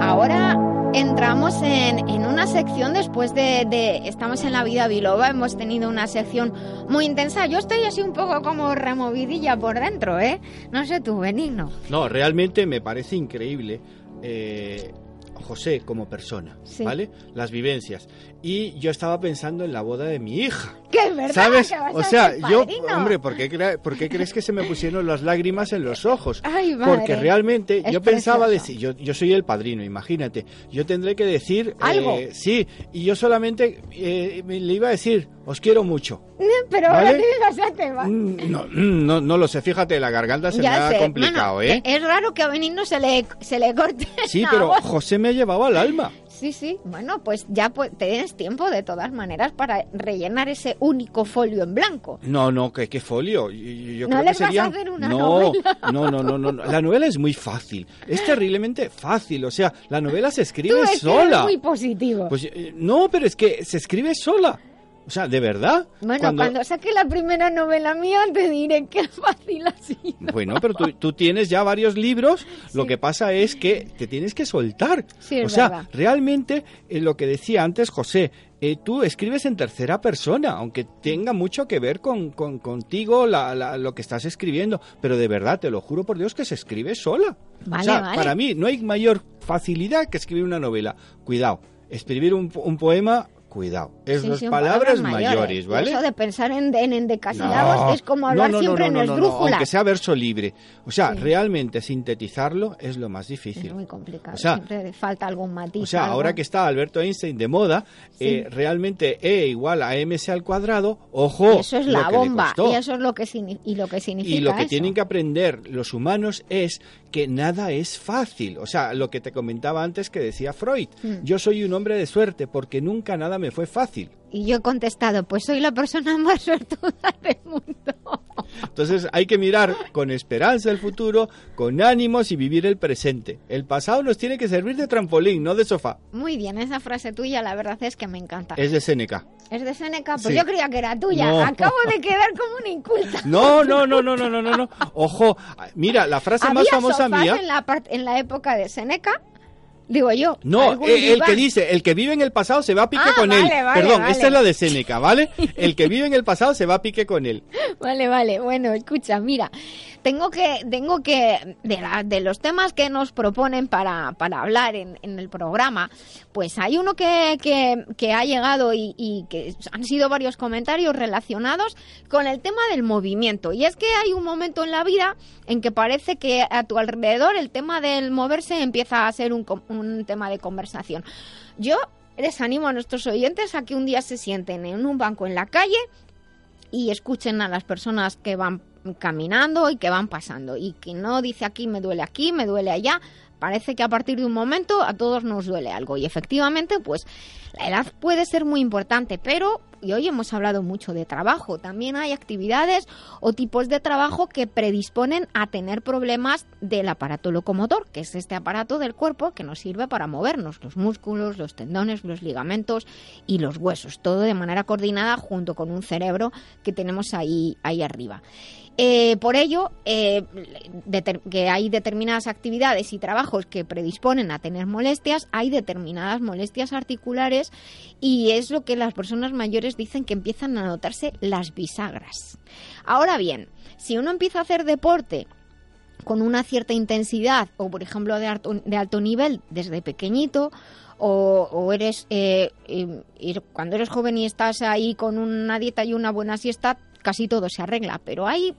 ahora entramos en, en una sección después de, de- Estamos en la vida biloba, hemos tenido una sección muy intensa. Yo estoy así un poco como removidilla por dentro, ¿eh? No sé tú, Benigno. No, realmente me parece increíble eh, José como persona, Sí. ¿vale? Las vivencias. Y yo estaba pensando en la boda de mi hija. Que es verdad ¿Sabes? que vas O a sea, ser yo, hombre, ¿por qué, cre- por qué crees que se me pusieron las lágrimas en los ojos? Ay, madre. Porque realmente Es yo pensaba decir, yo, yo soy el padrino, imagínate, yo tendré que decir Algo. eh, sí, y yo solamente eh, me- le iba a decir, os quiero mucho. Pero ahora te vas a te va- Mm, No, mm, no, no lo sé, fíjate, la garganta se Ya me ha sé. complicado, Bueno, ¿eh? Es raro que a Benigno se le, se le corte Sí, la pero voz. José me llevaba al alma. Sí, sí. Bueno, pues ya pues, tienes tiempo de todas maneras para rellenar ese único folio en blanco. No, no, ¿qué, qué folio? Yo, yo- yo ¿No creo les que vas a hacer una no, novela? no, no, no, no, no. La novela es muy fácil. Es terriblemente fácil. O sea, la novela se Tú escribe es sola. muy positivo. Pues eh, no, pero es que se escribe sola. O sea, ¿de verdad? bueno, cuando... saque la primera novela mía te diré qué fácil ha sido. Bueno, pero tú, tú tienes ya varios libros, lo que pasa es que te tienes que soltar. Sí, o sea, verdad. realmente eh, lo que decía antes José, eh, tú escribes en tercera persona, aunque tenga mucho que ver con, con- contigo la- la- lo que estás escribiendo, pero de verdad, te lo juro por Dios que se escribe sola. Vale, o sea, vale. para mí no hay mayor facilidad que escribir una novela. Cuidado, escribir un, un poema, cuidado. Es Sí, las sí, en palabras, mayores, Y ¿vale? Eso de pensar en, en, en decasílabos No, es como hablar no, no, siempre en esdrújula. aunque sea verso libre. O sea, Sí. realmente sintetizarlo es lo más difícil. Es muy complicado. O sea, siempre falta algún matiz. O sea, algo. ahora que está Alberto Einstein de moda, eh, realmente E igual a mc al cuadrado, ojo, Y eso es la bomba. Y eso es lo que, y lo que significa Y lo que eso. tienen que aprender los humanos es que nada es fácil. O sea, lo que te comentaba antes que decía Freud. Mm. Yo soy un hombre de suerte porque nunca nada me fue fácil. Y yo he contestado, pues soy la persona más suertuda del mundo. Entonces hay que mirar con esperanza el futuro, con ánimos y vivir el presente. El pasado nos tiene que servir de trampolín, no de sofá. Muy bien, esa frase tuya la verdad es que me encanta. Es de Seneca. ¿Es de Seneca? Pues Sí. yo creía que era tuya. No. Acabo de quedar como una inculta. No, no, no, no, no, no, no, no. Ojo, mira, la frase más famosa sofás mía. En la, en la época de Seneca. Digo yo. No, eh, el que dice, el que vive en el pasado se va a pique Ah, con vale, él. vale, Perdón, vale. esta es la de Seneca, ¿vale? El que vive en el pasado se va a pique con él. Vale, vale. Bueno, escucha, mira, tengo que, tengo que, de, la- de los temas que nos proponen para, para hablar en, en el programa, pues hay uno que, que, que ha llegado y, y que han sido varios comentarios relacionados con el tema del movimiento. Y es que hay un momento en la vida en que parece que a tu alrededor el tema del moverse empieza a ser un, un tema de conversación. Yo les animo a nuestros oyentes a que un día se sienten en un banco en la calle y escuchen a las personas que van caminando y que van pasando y que no dice aquí me duele aquí, me duele allá. Parece que a partir de un momento a todos nos duele algo y efectivamente pues la edad puede ser muy importante, pero y hoy hemos hablado mucho de trabajo, también hay actividades o tipos de trabajo que predisponen a tener problemas del aparato locomotor, que es este aparato del cuerpo que nos sirve para movernos, los músculos, los tendones, los ligamentos y los huesos, todo de manera coordinada junto con un cerebro que tenemos ahí, ahí arriba. Eh, por ello, eh, que hay determinadas actividades y trabajos que predisponen a tener molestias, hay determinadas molestias articulares y es lo que las personas mayores dicen que empiezan a notarse las bisagras. Ahora bien, si uno empieza a hacer deporte con una cierta intensidad o por ejemplo de alto, nivel desde pequeñito o, eres eh, ir- cuando eres joven y estás ahí con una dieta y una buena siesta casi todo se arregla pero hay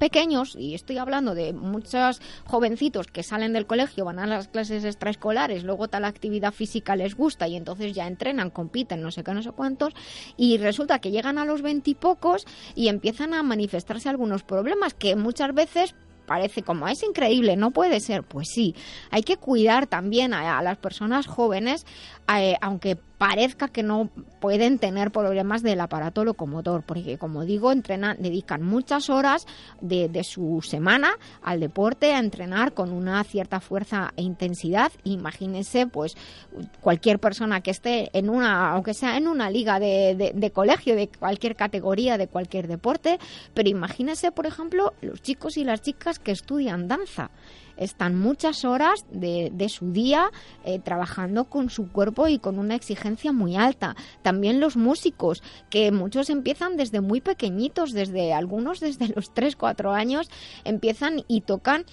pequeños, y estoy hablando de muchos jovencitos que salen del colegio, van a las clases extraescolares, luego tal actividad física les gusta y entonces ya entrenan, compiten, no sé qué, no sé cuántos, y resulta que llegan a los veintipocos y, empiezan a manifestarse algunos problemas que muchas veces parece como es increíble, no puede ser. Pues sí, hay que cuidar también a, a las personas jóvenes, eh, aunque parezca que no pueden tener problemas del aparato locomotor, porque como digo, entrenan, dedican muchas horas de, de su semana al deporte, a entrenar con una cierta fuerza e intensidad. Imagínense, pues, cualquier persona que esté en una, aunque sea en una liga de, de- de colegio, de cualquier categoría, de cualquier deporte, pero imagínense, por ejemplo, los chicos y las chicas que estudian danza están muchas horas de, de su día eh, trabajando con su cuerpo y con una exigencia muy alta. También los músicos, que muchos empiezan desde muy pequeñitos, desde algunos desde los 3, 4 años, empiezan y tocan,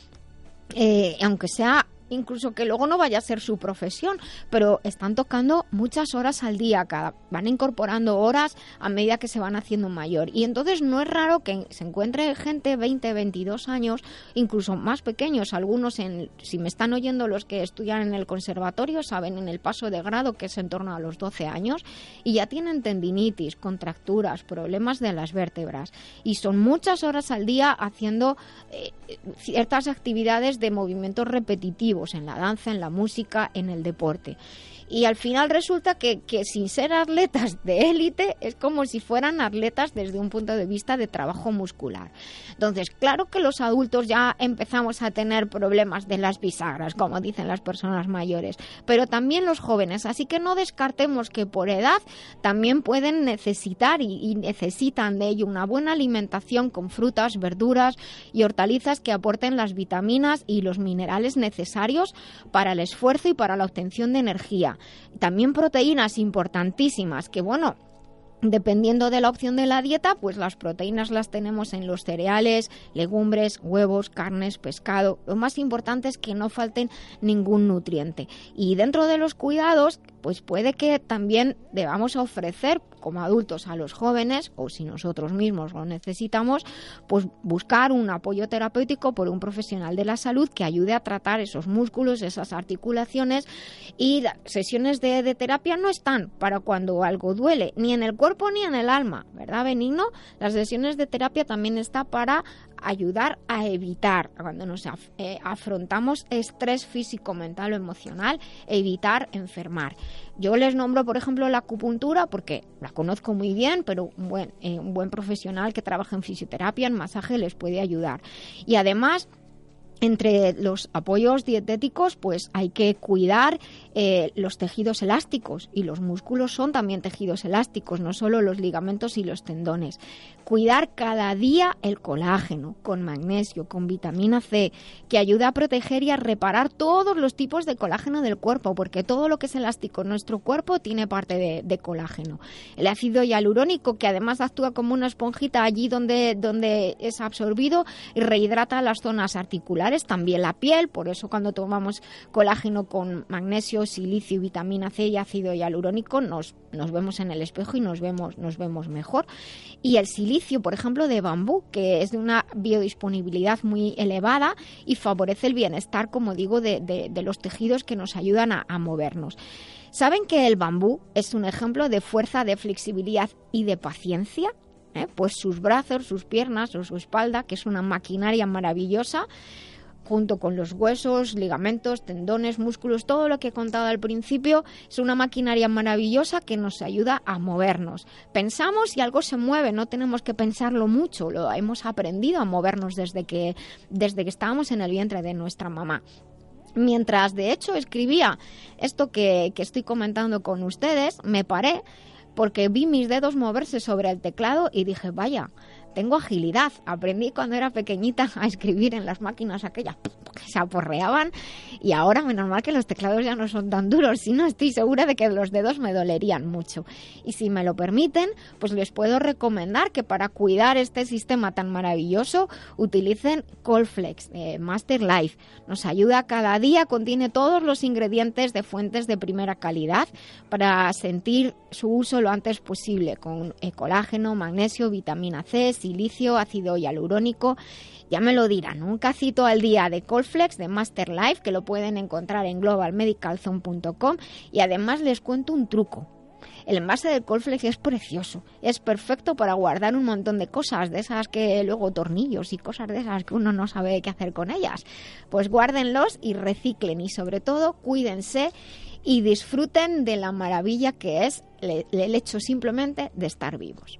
eh, aunque sea incluso que luego no vaya a ser su profesión, pero están tocando muchas horas al día, cada, van incorporando horas a medida que se van haciendo mayor. Y entonces no es raro que se encuentre gente 20, 22 años, incluso más pequeños, algunos en, si me están oyendo los que estudian en el conservatorio, saben en el paso de grado que es en torno a los 12 años, y ya tienen tendinitis, contracturas, problemas de las vértebras. Y son muchas horas al día haciendo eh, ciertas actividades de movimientos repetitivos en la danza, en la música, en el deporte. Y al final resulta que, sin ser atletas de élite es como si fueran atletas desde un punto de vista de trabajo muscular. Entonces, claro que los adultos ya empezamos a tener problemas de las bisagras, como dicen las personas mayores, pero también los jóvenes. Así que no descartemos que por edad también pueden necesitar y necesitan de ello una buena alimentación con frutas, verduras y hortalizas que aporten las vitaminas y los minerales necesarios para el esfuerzo y para la obtención de energía. También proteínas importantísimas que, bueno, Dependiendo de la opción de la dieta, pues las proteínas las tenemos en los cereales, legumbres, huevos, carnes, pescado. Lo más importante es que no falten ningún nutriente. Y dentro de los cuidados, pues puede que también debamos ofrecer como adultos a los jóvenes, o si nosotros mismos lo necesitamos, pues buscar un apoyo terapéutico por un profesional de la salud que ayude a tratar esos músculos, esas articulaciones. Y sesiones de terapia no están para cuando algo duele, ni en el cuerpo ni en el alma, ¿verdad, Benigno? Las sesiones de terapia también está para ayudar a evitar, cuando nos eh, afrontamos estrés físico, mental o emocional, evitar enfermar. Yo les nombro, por ejemplo, la acupuntura porque la conozco muy bien, pero un buen, eh, un buen profesional que trabaja en fisioterapia, en masaje, les puede ayudar. Y además, entre los apoyos dietéticos, pues hay que cuidar eh, los tejidos elásticos y los músculos son también tejidos elásticos, no solo los ligamentos y los tendones. Cuidar cada día el colágeno con magnesio, con vitamina C, que ayuda a proteger y a reparar todos los tipos de colágeno del cuerpo, porque todo lo que es elástico en nuestro cuerpo tiene parte de, de colágeno. El ácido hialurónico, que además actúa como una esponjita allí donde, donde es absorbido y rehidrata las zonas articulares, también la piel, por eso cuando tomamos colágeno con magnesio, silicio vitamina C y ácido hialurónico nos, nos vemos en el espejo y nos vemos, nos vemos mejor. Y el silicio, por ejemplo, de bambú, que es de una biodisponibilidad muy elevada y favorece el bienestar, como digo, de los tejidos que nos ayudan a- a movernos. ¿Saben que el bambú es un ejemplo de fuerza, de flexibilidad y de paciencia? ¿Eh? Pues sus brazos, sus piernas o su espalda, que es una maquinaria maravillosa, junto con los huesos, ligamentos, tendones, músculos, todo lo que he contado al principio, es una maquinaria maravillosa que nos ayuda a movernos. Pensamos y algo se mueve, no tenemos que pensarlo mucho, lo hemos aprendido a movernos desde que, desde que estábamos en el vientre de nuestra mamá. Mientras, de hecho, escribía esto que, que estoy comentando con ustedes, me paré porque vi mis dedos moverse sobre el teclado y dije, vaya, tengo agilidad. Aprendí cuando era pequeñita a escribir en las máquinas aquellas que se aporreaban y ahora menos mal que los teclados ya no son tan duros, si no estoy segura de que los dedos me dolerían mucho. Y si me lo permiten, pues les puedo recomendar que para cuidar este sistema tan maravilloso utilicen Colflex eh, Master Life. Nos ayuda cada día, contiene todos los ingredientes de fuentes de primera calidad para sentir su uso lo antes posible con colágeno, magnesio, vitamina C, silicio, ácido hialurónico. Ya me lo dirán, un cacito al día de Colflex de Master Life que lo pueden encontrar en globalmedicalzone.com y además les cuento un truco. El envase de Colflex es precioso, es perfecto para guardar un montón de cosas, de esas que luego tornillos y cosas de esas que uno no sabe qué hacer con ellas. Pues guárdenlos y reciclen y sobre todo cuídense y disfruten de la maravilla que es el hecho simplemente de estar vivos.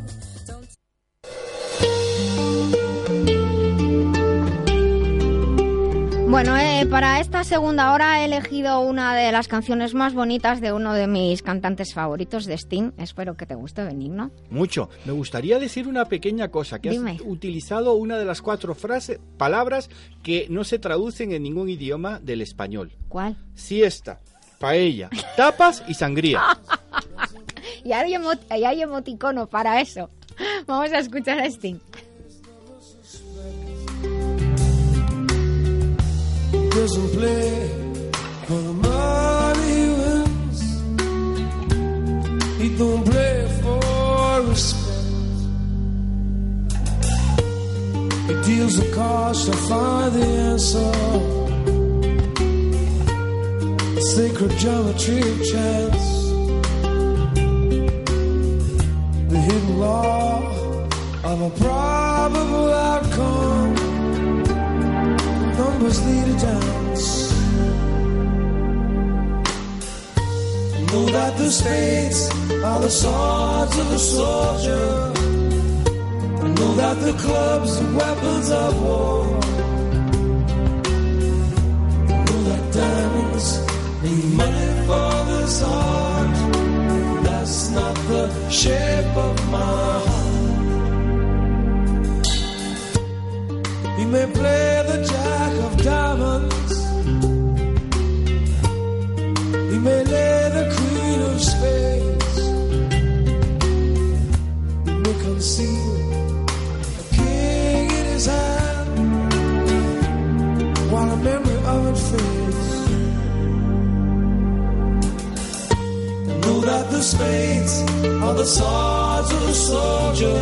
Bueno, eh, para esta segunda hora he elegido una de las canciones más bonitas de uno de mis cantantes favoritos de Sting. Espero que te guste, Benigno. Mucho. Me gustaría decir una pequeña cosa, que Dime. has utilizado una de las cuatro frases, palabras que no se traducen en ningún idioma del español. ¿Cuál? Siesta, paella, tapas y sangría. Y hay, y hay emoticono para eso. Vamos a escuchar a Sting. Doesn't play for the money he wins. He don't play for respect. He deals the cause to find the answer. The sacred geometry of chance. The hidden law of a probable outcome. Numbers lead a dance. Know that the spades are the swords of the soldier. I know that the clubs are weapons of war. I know that diamonds need money for this art. That's not the shape of my heart. He may play the spades are the swords of the soldier.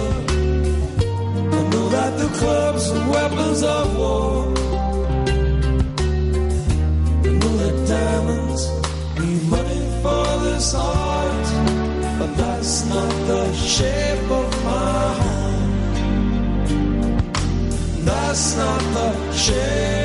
I know that the clubs are weapons of war. I know that diamonds need money for this art, but that's not the shape of my heart. That's not the shape,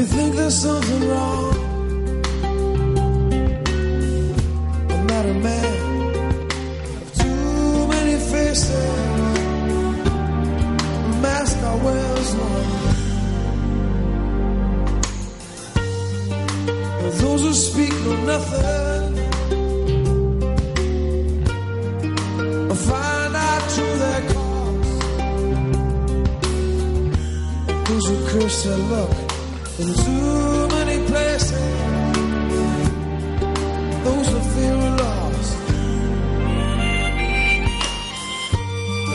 you think there's something wrong. I'm not a man of too many faces. The mask I wear is one. But those who speak know nothing. or find out to their cause. Those who curse their luck in too many places. Those who fear a loss.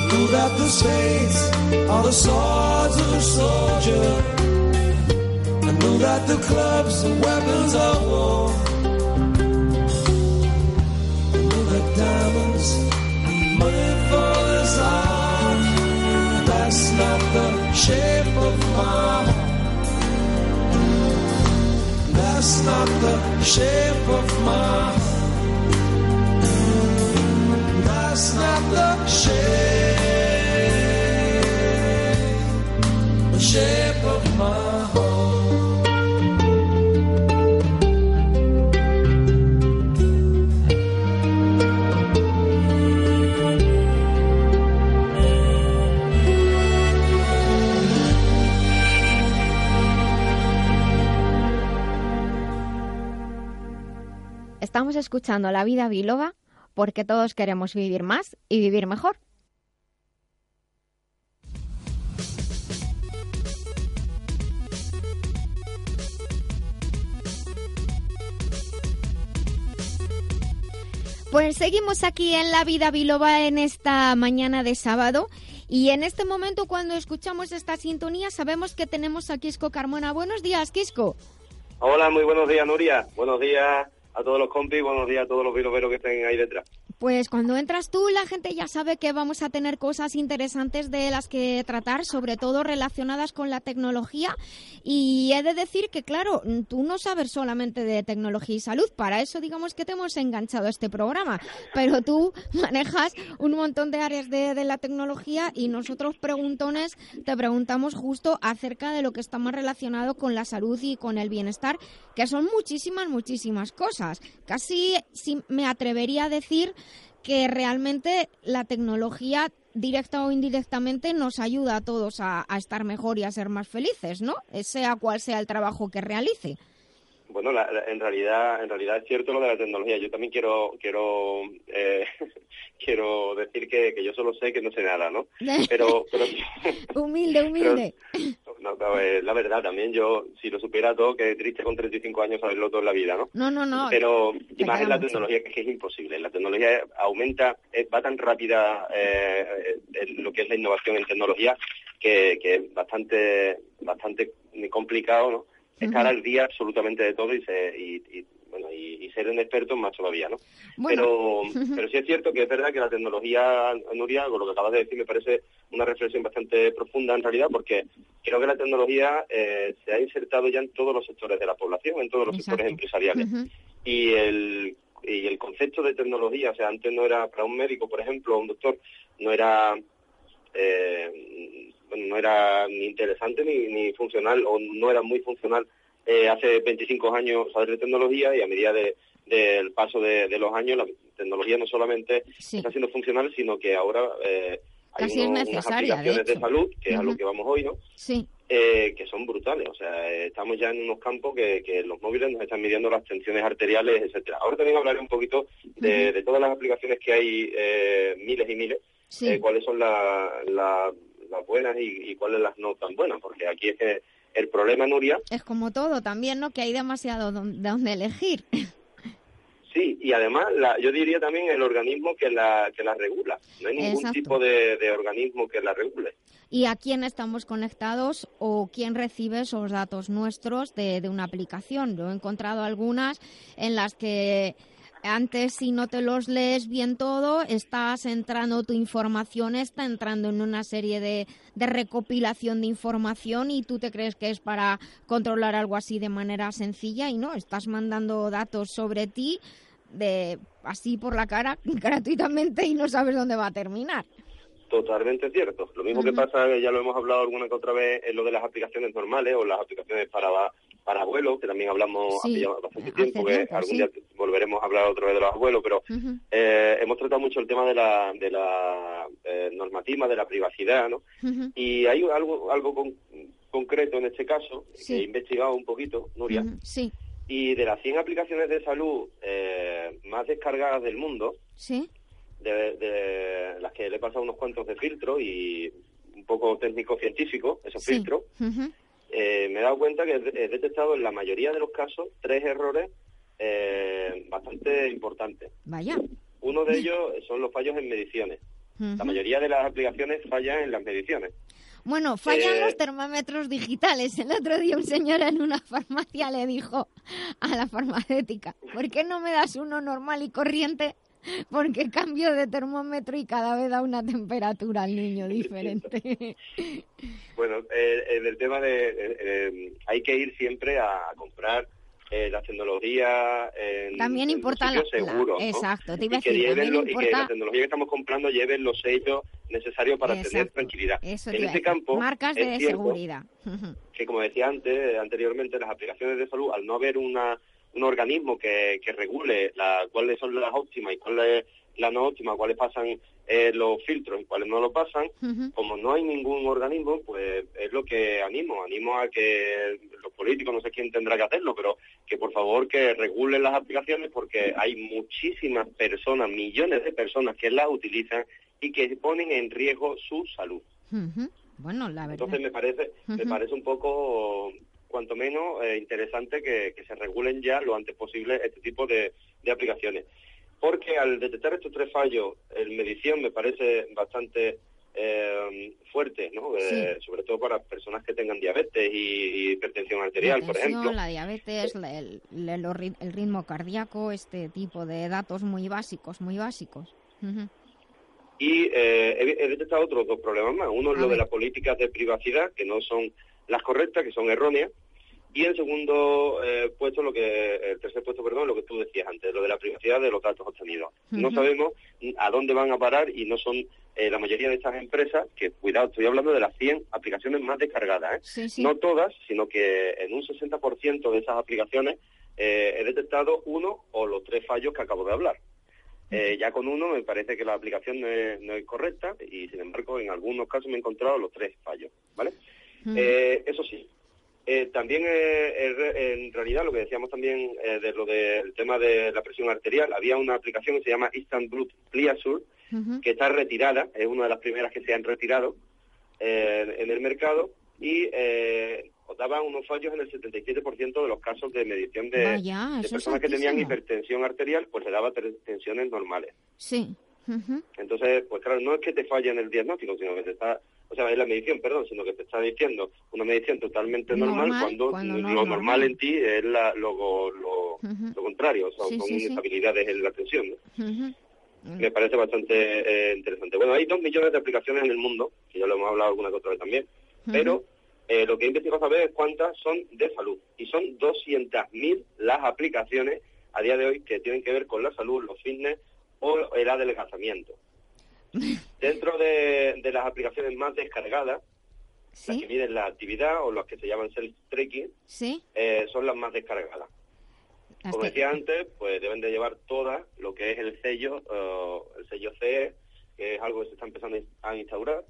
Know that the spades are the swords of the soldier. I that the clubs are weapons of war. Not the shape of my heart. That's not the shape, the shape of my heart. Estamos escuchando La Vida Biloba porque todos queremos vivir más y vivir mejor. Pues seguimos aquí en La Vida Biloba en esta mañana de sábado. Y en este momento, cuando escuchamos esta sintonía, sabemos que tenemos a Quisco Carmona. Buenos días, Quisco. Hola, muy buenos días, Nuria. Buenos días a todos los compis, buenos días a todos los biloberos que estén ahí detrás. Pues cuando entras tú, la gente ya sabe que vamos a tener cosas interesantes de las que tratar, sobre todo relacionadas con la tecnología. Y he de decir que, claro, tú no sabes solamente de tecnología y salud, para eso digamos que te hemos enganchado este programa, pero tú manejas un montón de áreas de, de la tecnología y nosotros preguntones te preguntamos justo acerca de lo que está más relacionado con la salud y con el bienestar, que son muchísimas, muchísimas cosas. Casi sí, me atrevería a decir que realmente la tecnología directa o indirectamente nos ayuda a todos a, estar mejor y a ser más felices, ¿no? Sea cual sea el trabajo que realice. Bueno, en realidad, en realidad es cierto lo de la tecnología. Yo también quiero, quiero, eh, quiero decir que, que yo solo sé que no sé nada, ¿no? Pero, pero humilde, humilde. no, no, la verdad también yo, si lo supiera todo, que triste con 35 años saberlo todo en la vida, ¿no? No, no, no. Pero y más en la tecnología que es, imposible. La tecnología aumenta, eh, va tan rápida eh, lo que es la innovación en tecnología que, que es bastante, bastante complicado, ¿no? Estar al día absolutamente de todo y, se- y, y, bueno, y, y ser un experto más todavía, ¿no? Bueno. Pero, pero sí es cierto que es verdad que la tecnología, Nuria, con lo que acabas de decir, me parece una reflexión bastante profunda en realidad, porque creo que la tecnología eh, se ha insertado ya en todos los sectores de la población, en todos los Exacto. sectores empresariales. Y el, y el concepto de tecnología, o sea, antes no era para un médico, por ejemplo, un doctor, no era eh, no era ni interesante ni, ni funcional o no era muy funcional eh, hace 25 años saber de tecnología y a medida de- del paso de, de los años la tecnología no solamente está siendo funcional sino que ahora eh, hay unos- unas de aplicaciones de, salud que es a lo que vamos hoy no Sí. eh, que son brutales. O sea, estamos ya en unos campos que, que los móviles nos están midiendo las tensiones arteriales, etcétera. Ahora también hablaré un poquito de, de todas las aplicaciones que hay, eh, miles y miles, Sí. eh, cuáles son la- la- las buenas y, y cuáles las no tan buenas, porque aquí es que el problema, Nuria, Es como todo también, ¿no? Que hay demasiado de dónde elegir. sí, y además la, yo diría también el organismo que la, que la regula. No hay ningún Exacto. tipo de, de organismo que la regule. ¿Y a quién estamos conectados o quién recibe esos datos nuestros de, de una aplicación? Yo he encontrado algunas en las que antes si no te los lees bien todo, estás entrando, tu información está entrando en una serie de, de recopilación de información y tú te crees que es para controlar algo así de manera sencilla y no, estás mandando datos sobre ti de así por la cara gratuitamente y no sabes dónde va a terminar. Totalmente cierto. Lo mismo que pasa, que ya lo hemos hablado alguna que otra vez, en lo de las aplicaciones normales o las aplicaciones para para abuelos, que también hablamos Sí, hace ya bastante tiempo, que algún sí. día volveremos a hablar otra vez de los abuelos, pero eh, hemos tratado mucho el tema de la, de la eh, normativa, de la privacidad, ¿no? Y hay algo, algo con- concreto en este caso, Sí. que he investigado un poquito, Nuria, Sí, y de las 100 aplicaciones de salud eh, más descargadas del mundo, sí. De, de las que le he pasado unos cuantos de filtro y un poco técnico-científico, esos Sí. filtros, eh, me he dado cuenta que he detectado en la mayoría de los casos tres errores eh, bastante importantes. Vaya. Uno de ellos son los fallos en mediciones. La mayoría de las aplicaciones fallan en las mediciones. Bueno, fallan Eh, los termómetros digitales. El otro día un señor en una farmacia le dijo a la farmacéutica, ¿por qué no me das uno normal y corriente? Porque cambio de termómetro y cada vez da una temperatura al niño diferente. Bueno, eh, en el tema de... eh, eh, hay que ir siempre a comprar eh, la tecnología en, También en importa los la- sitios la- seguros, exacto, te iba a y que decir, lleven y que la tecnología que estamos comprando lleven los sellos necesarios para tener tranquilidad. Eso en este campo Marcas de seguridad. Que como decía antes, anteriormente, las aplicaciones de salud, al no haber una, un organismo que, que regule la, cuáles son las óptimas y cuáles las no óptimas, cuáles pasan eh, los filtros y cuáles no lo pasan, como no hay ningún organismo, pues es lo que animo. Animo a que los políticos, no sé quién tendrá que hacerlo, pero que por favor que regulen las aplicaciones porque hay muchísimas personas, millones de personas que las utilizan y que ponen en riesgo su salud. Bueno, la verdad. Entonces me parece, me parece un poco, cuanto menos, eh, interesante que, que se regulen ya lo antes posible este tipo de, de aplicaciones. Porque al detectar estos tres fallos, en medición me parece bastante eh, fuerte, ¿no? Eh, sobre todo para personas que tengan diabetes y, y hipertensión arterial, la por ejemplo. la diabetes, la- el, el- ritmo cardíaco, este tipo de datos muy básicos, muy básicos. Y eh, he, he detectado otros dos problemas más. Uno es A lo de las políticas de privacidad, que no son las correctas, que son erróneas. Y el segundo eh, puesto, lo que el tercer puesto, perdón, lo que tú decías antes, lo de la privacidad de los datos obtenidos. No sabemos a dónde van a parar y no son eh, la mayoría de estas empresas, que cuidado, estoy hablando de las 100 aplicaciones más descargadas, ¿eh? Sí, sí. no todas, sino que en un 60% de esas aplicaciones eh, he detectado uno o los tres fallos que acabo de hablar. Eh, ya con uno me parece que la aplicación no es, no es correcta y sin embargo en algunos casos me he encontrado los tres fallos, ¿vale? Eh, eso sí, Eh, también eh, en re- en realidad lo que decíamos también eh, de lo del tema de la presión arterial, había una aplicación que se llama Instant Blood Pliasure, que está retirada, es una de las primeras que se han retirado eh, en el mercado y eh, daba unos fallos en el 77% de los casos de medición de, Vaya, personas que tenían hipertensión arterial, pues le daba tre- tensiones normales. Sí. Entonces, pues claro, no es que te falle en el diagnóstico, sino que te está, o sea, en la medición, perdón, sino que te está diciendo una medición totalmente normal, Normal, cuando, lo es normal. normal. en ti es la, lo, lo, contrario, o sea, Sí, son sí, sí. inestabilidades en la tensión. Me parece bastante eh, interesante. Bueno, hay dos millones de aplicaciones en el mundo, que ya lo hemos hablado alguna que otra vez también, pero eh, lo que he investigado saber es cuántas son de salud. Y son 200.000 las aplicaciones a día de hoy que tienen que ver con la salud, los fitness o el adelgazamiento. Dentro de, de las aplicaciones más descargadas, las que miden la actividad o las que se llaman self-tracking, Sí. eh, son las más descargadas. Las Como que- decía antes, pues deben de llevar todas lo que es el sello, el sello CE, que es algo que se está empezando a instaurar,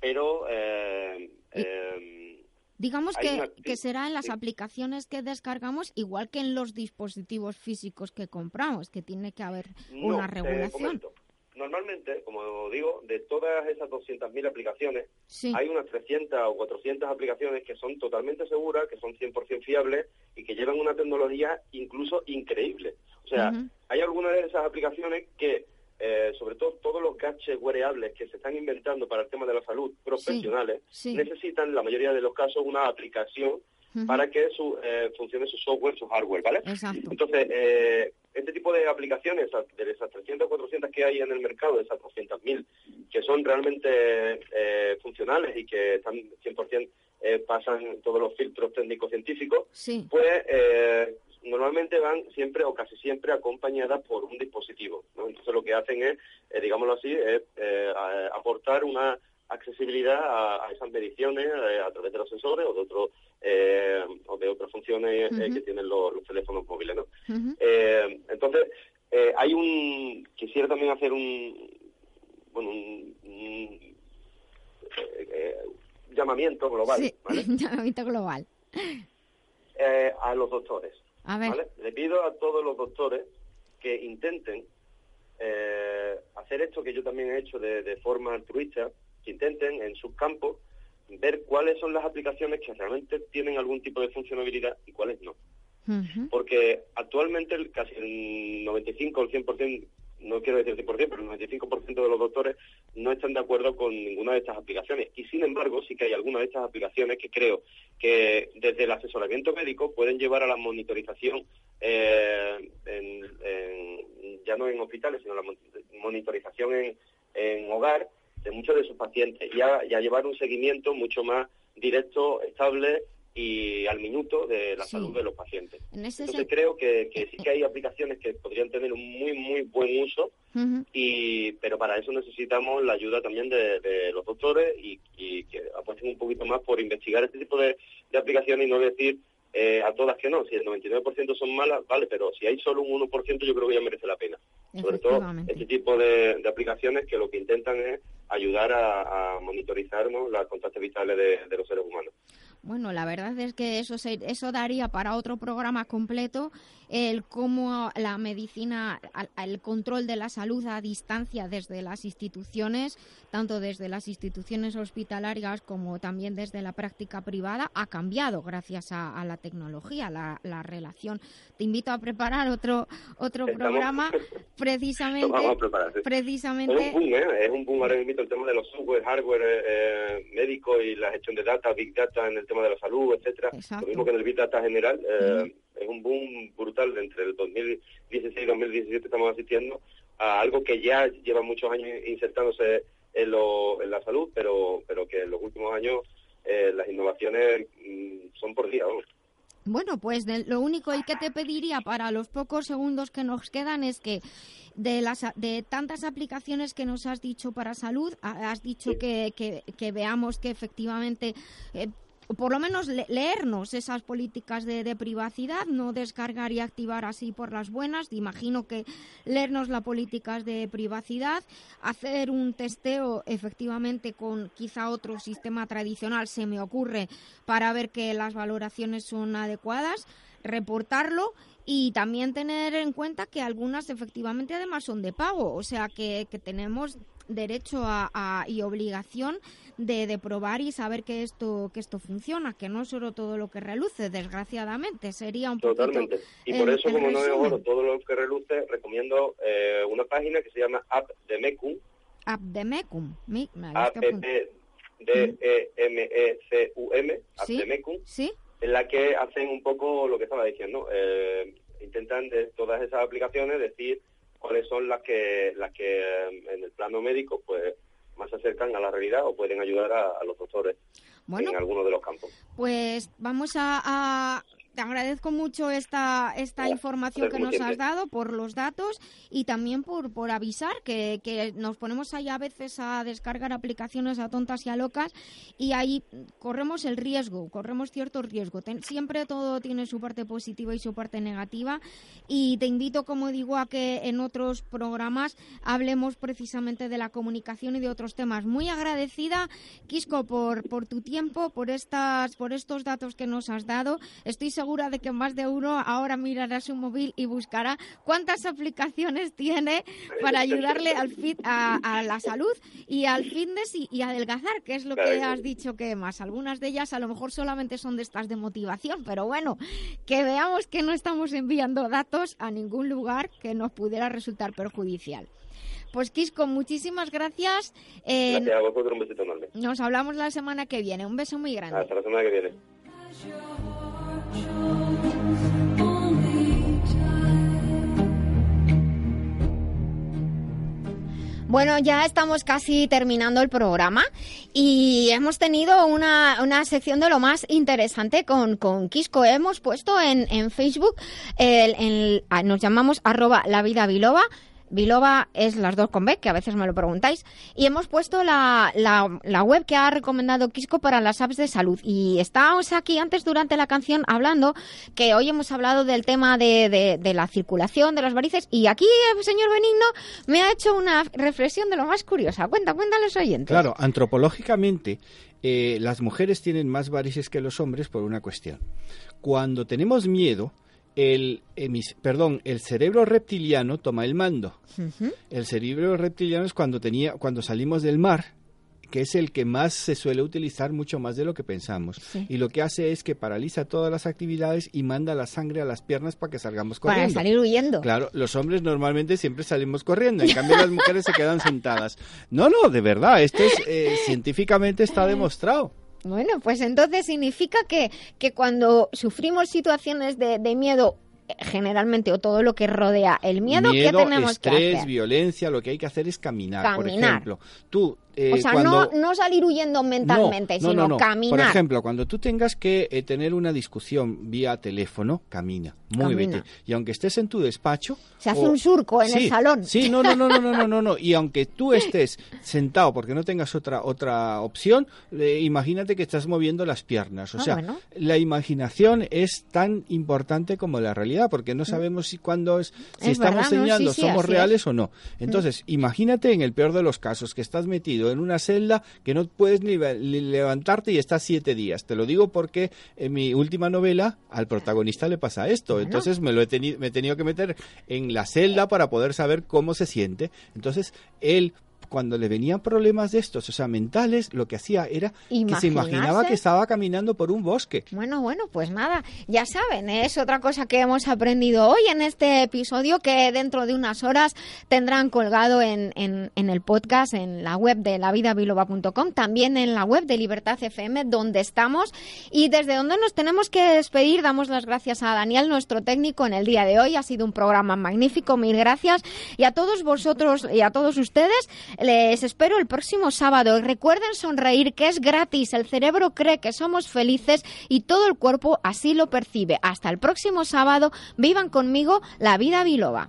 pero eh, eh, Digamos que, una- que será en las aplicaciones que descargamos igual que en los dispositivos físicos que compramos, que tiene que haber no, una regulación. comento. Normalmente, como digo, de todas esas 200.000 aplicaciones, Sí. hay unas 300 o 400 aplicaciones que son totalmente seguras, que son 100% fiables y que llevan una tecnología incluso increíble. O sea, hay algunas de esas aplicaciones que, eh, sobre todo todos los gadgets wearables que se están inventando para el tema de la salud profesionales, sí. necesitan, la mayoría de los casos, una aplicación para que su, eh, funcione su software, su hardware, ¿vale? Exacto. Entonces, eh, este tipo de aplicaciones, de esas 300 o 400 que hay en el mercado, de esas 200.000, que son realmente eh, funcionales y que están 100% eh, pasan todos los filtros técnicos científicos, Sí. pues eh, normalmente van siempre o casi siempre acompañadas por un dispositivo. ¿no? Entonces lo que hacen es, digámoslo así, es aportar una accesibilidad a, a esas mediciones eh, a través de los sensores o de otros eh, o de otras funciones eh, que tienen los, los teléfonos móviles. ¿no? Entonces, hay un... Quisiera también hacer un... Bueno, un... un, llamamiento global Sí, ¿vale? llamamiento global. A los doctores. A ver. ¿vale? Le pido a todos los doctores que intenten eh, hacer esto que yo también he hecho de, de forma altruista, que intenten en sus campos ver cuáles son las aplicaciones que realmente tienen algún tipo de funcionalidad y cuáles no. Porque actualmente el- casi el 95 o el 100%, no quiero decir 100%, pero el 95% de los doctores no están de acuerdo con ninguna de estas aplicaciones. Y sin embargo, sí que hay algunas de estas aplicaciones que creo que desde el asesoramiento médico pueden llevar a la monitorización, eh, en- en- ya no en hospitales, sino la mon- monitorización en, en hogar de muchos de sus pacientes y a, y a llevar un seguimiento mucho más directo, estable y al minuto de la Sí. salud de los pacientes. En ese Entonces creo que, que sí que hay aplicaciones que podrían tener un muy, muy buen uso, y pero para eso necesitamos la ayuda también de, de los doctores y, y que apuesten un poquito más por investigar este tipo de, de aplicaciones y no decir eh, a todas que no. Si el 99% son malas, vale, pero si hay solo un 1% yo creo que ya merece la pena. Sobre todo este tipo de, de aplicaciones que lo que intentan es ayudar a, a monitorizar ¿no? las constantes vitales de, de los seres humanos. Bueno, la verdad es que eso se- eso daría para otro programa completo el cómo la medicina, el control de la salud a distancia desde las instituciones, tanto desde las instituciones hospitalarias como también desde la práctica privada, ha cambiado gracias a, a la tecnología, la, la relación. Te invito a preparar otro otro Estamos- programa precisamente Vamos a preparar, sí. precisamente Es un boom, ¿eh? Es un boom ahora mismo el tema de los software, hardware eh, eh, médico y la gestión de data, big data en el tema de la salud, etcétera. Exacto. Lo mismo que en el big data general. eh, Es un boom brutal entre el 2016 y 2017 estamos asistiendo a algo que ya lleva muchos años insertándose en, lo- en la salud, pero pero que en los últimos años eh, las innovaciones mm, son por día. vamos. Bueno, pues de- lo único y que te pediría para los pocos segundos que nos quedan es que de las de tantas aplicaciones que nos has dicho para salud, ha- has dicho que, que, que veamos que efectivamente eh, por lo menos le- leernos esas políticas de, privacidad, no descargar y activar así por las buenas. Imagino que leernos las políticas de privacidad, hacer un testeo efectivamente con quizá otro sistema tradicional, se me ocurre, para ver que las valoraciones son adecuadas, reportarlo y también tener en cuenta que algunas efectivamente además son de pago, o sea que tenemos derecho a, a- y obligación de, de probar y saber que esto que esto funciona, que no es solo todo lo que reluce, desgraciadamente, sería un Totalmente. poquito Y por el- eso, el como no es oro todo lo que reluce, recomiendo eh, una página que se llama App de Mecum, App de Mecum. Mi- me A habéis que P apuntar. D E M E App de Sí. en la que hacen un poco lo que estaba diciendo. Eh, intentan de todas esas aplicaciones decir cuáles son las que las que eh, en el plano médico pues más se acercan a la realidad o pueden ayudar a, a los doctores Bueno. en algunos de los campos. Pues vamos a, a- te agradezco mucho esta esta información que nos has dado por los datos y también por por avisar que, que nos ponemos ahí a veces a descargar aplicaciones a tontas y a locas y ahí corremos el riesgo, corremos cierto riesgo. Ten- siempre todo tiene su parte positiva y su parte negativa y te invito, como digo, a que en otros programas hablemos precisamente de la comunicación y de otros temas. Muy agradecida, Quisco, por, por tu tiempo, por, estas, por estos datos que nos has dado. Estoy segura de que más de uno ahora mirará su móvil y buscará cuántas aplicaciones tiene para ayudarle al fit, a, a la salud y al fitness y, y adelgazar, que es lo que has dicho que más. Algunas de ellas a lo mejor solamente son de estas de motivación, pero bueno, que veamos que no estamos enviando datos a ningún lugar que nos pudiera resultar perjudicial. Pues Quisco, muchísimas gracias. Eh, Gracias a vosotros, un besito enorme. nos hablamos la semana que viene. Un beso muy grande. Hasta la semana que viene. Bueno, ya estamos casi terminando el programa y hemos tenido una, una sección de lo más interesante con, con Quisco. Hemos puesto en, en Facebook, el, el- ah, nos llamamos arroba la vida. Biloba es las dos con B, que a veces me lo preguntáis. Y hemos puesto la, la, la web que ha recomendado Quisco para las apps de salud. Y estábamos aquí antes durante la canción hablando, que hoy hemos hablado del tema de, de, la circulación, de las varices. Y aquí el señor Benigno me ha hecho una reflexión de lo más curiosa. Cuenta, cuéntale los oyentes. Claro, antropológicamente eh, las mujeres tienen más varices que los hombres por una cuestión. Cuando tenemos miedo, el, perdón, el cerebro reptiliano toma el mando. El cerebro reptiliano es cuando tenía, cuando salimos del mar, que es el que más se suele utilizar mucho más de lo que pensamos. Sí. Y lo que hace es que paraliza todas las actividades y manda la sangre a las piernas para que salgamos Para corriendo. salir huyendo. Claro, los hombres normalmente siempre salimos corriendo, en cambio las mujeres se quedan sentadas. No, no, de verdad, esto es eh, científicamente está demostrado. Bueno, pues entonces significa que, que cuando sufrimos situaciones de, de miedo, generalmente, o todo lo que rodea el miedo, ¿qué tenemos estrés, que hacer? violencia, lo que hay que hacer es caminar. Por Caminar. ejemplo, tú eh, o sea, no, no, salir huyendo mentalmente, sino no, caminar. Por ejemplo, cuando tú tengas que eh, tener una discusión vía teléfono, camina, muévete. Y aunque estés en tu despacho... Se hace un surco en el salón. Sí, no, no, no, no, no, no, no. Y aunque tú estés sentado porque no tengas otra, otra opción, eh, imagínate que estás moviendo las piernas. O ah, sea, la imaginación es tan importante como la realidad, porque no mm. sabemos si cuando es, si estamos verdad, soñando somos reales o no. Mm. Entonces, imagínate en el peor de los casos que estás metido en una celda que no puedes ni, levantarte y estás siete días. Te lo digo porque en mi última novela al protagonista le pasa esto. Entonces me lo he tenido, me he tenido que meter en la celda para poder saber cómo se siente. Entonces él cuando le venían problemas de estos, o sea, mentales, lo que hacía era que se imaginaba que estaba caminando por un bosque. Bueno, bueno, pues nada, ya saben, es otra cosa que hemos aprendido hoy en este episodio que dentro de unas horas tendrán colgado en, en, en el podcast, en la web de lavidabiloba.com, también en la web de Libertad FM, donde estamos y desde donde nos tenemos que despedir. Damos las gracias a Daniel, nuestro técnico, en el día de hoy. Ha sido un programa magnífico, mil gracias. Y a todos vosotros y a todos ustedes, les espero el próximo sábado. Y recuerden sonreír, que es gratis. El cerebro cree que somos felices y todo el cuerpo así lo percibe. Hasta el próximo sábado. Vivan conmigo la vida biloba.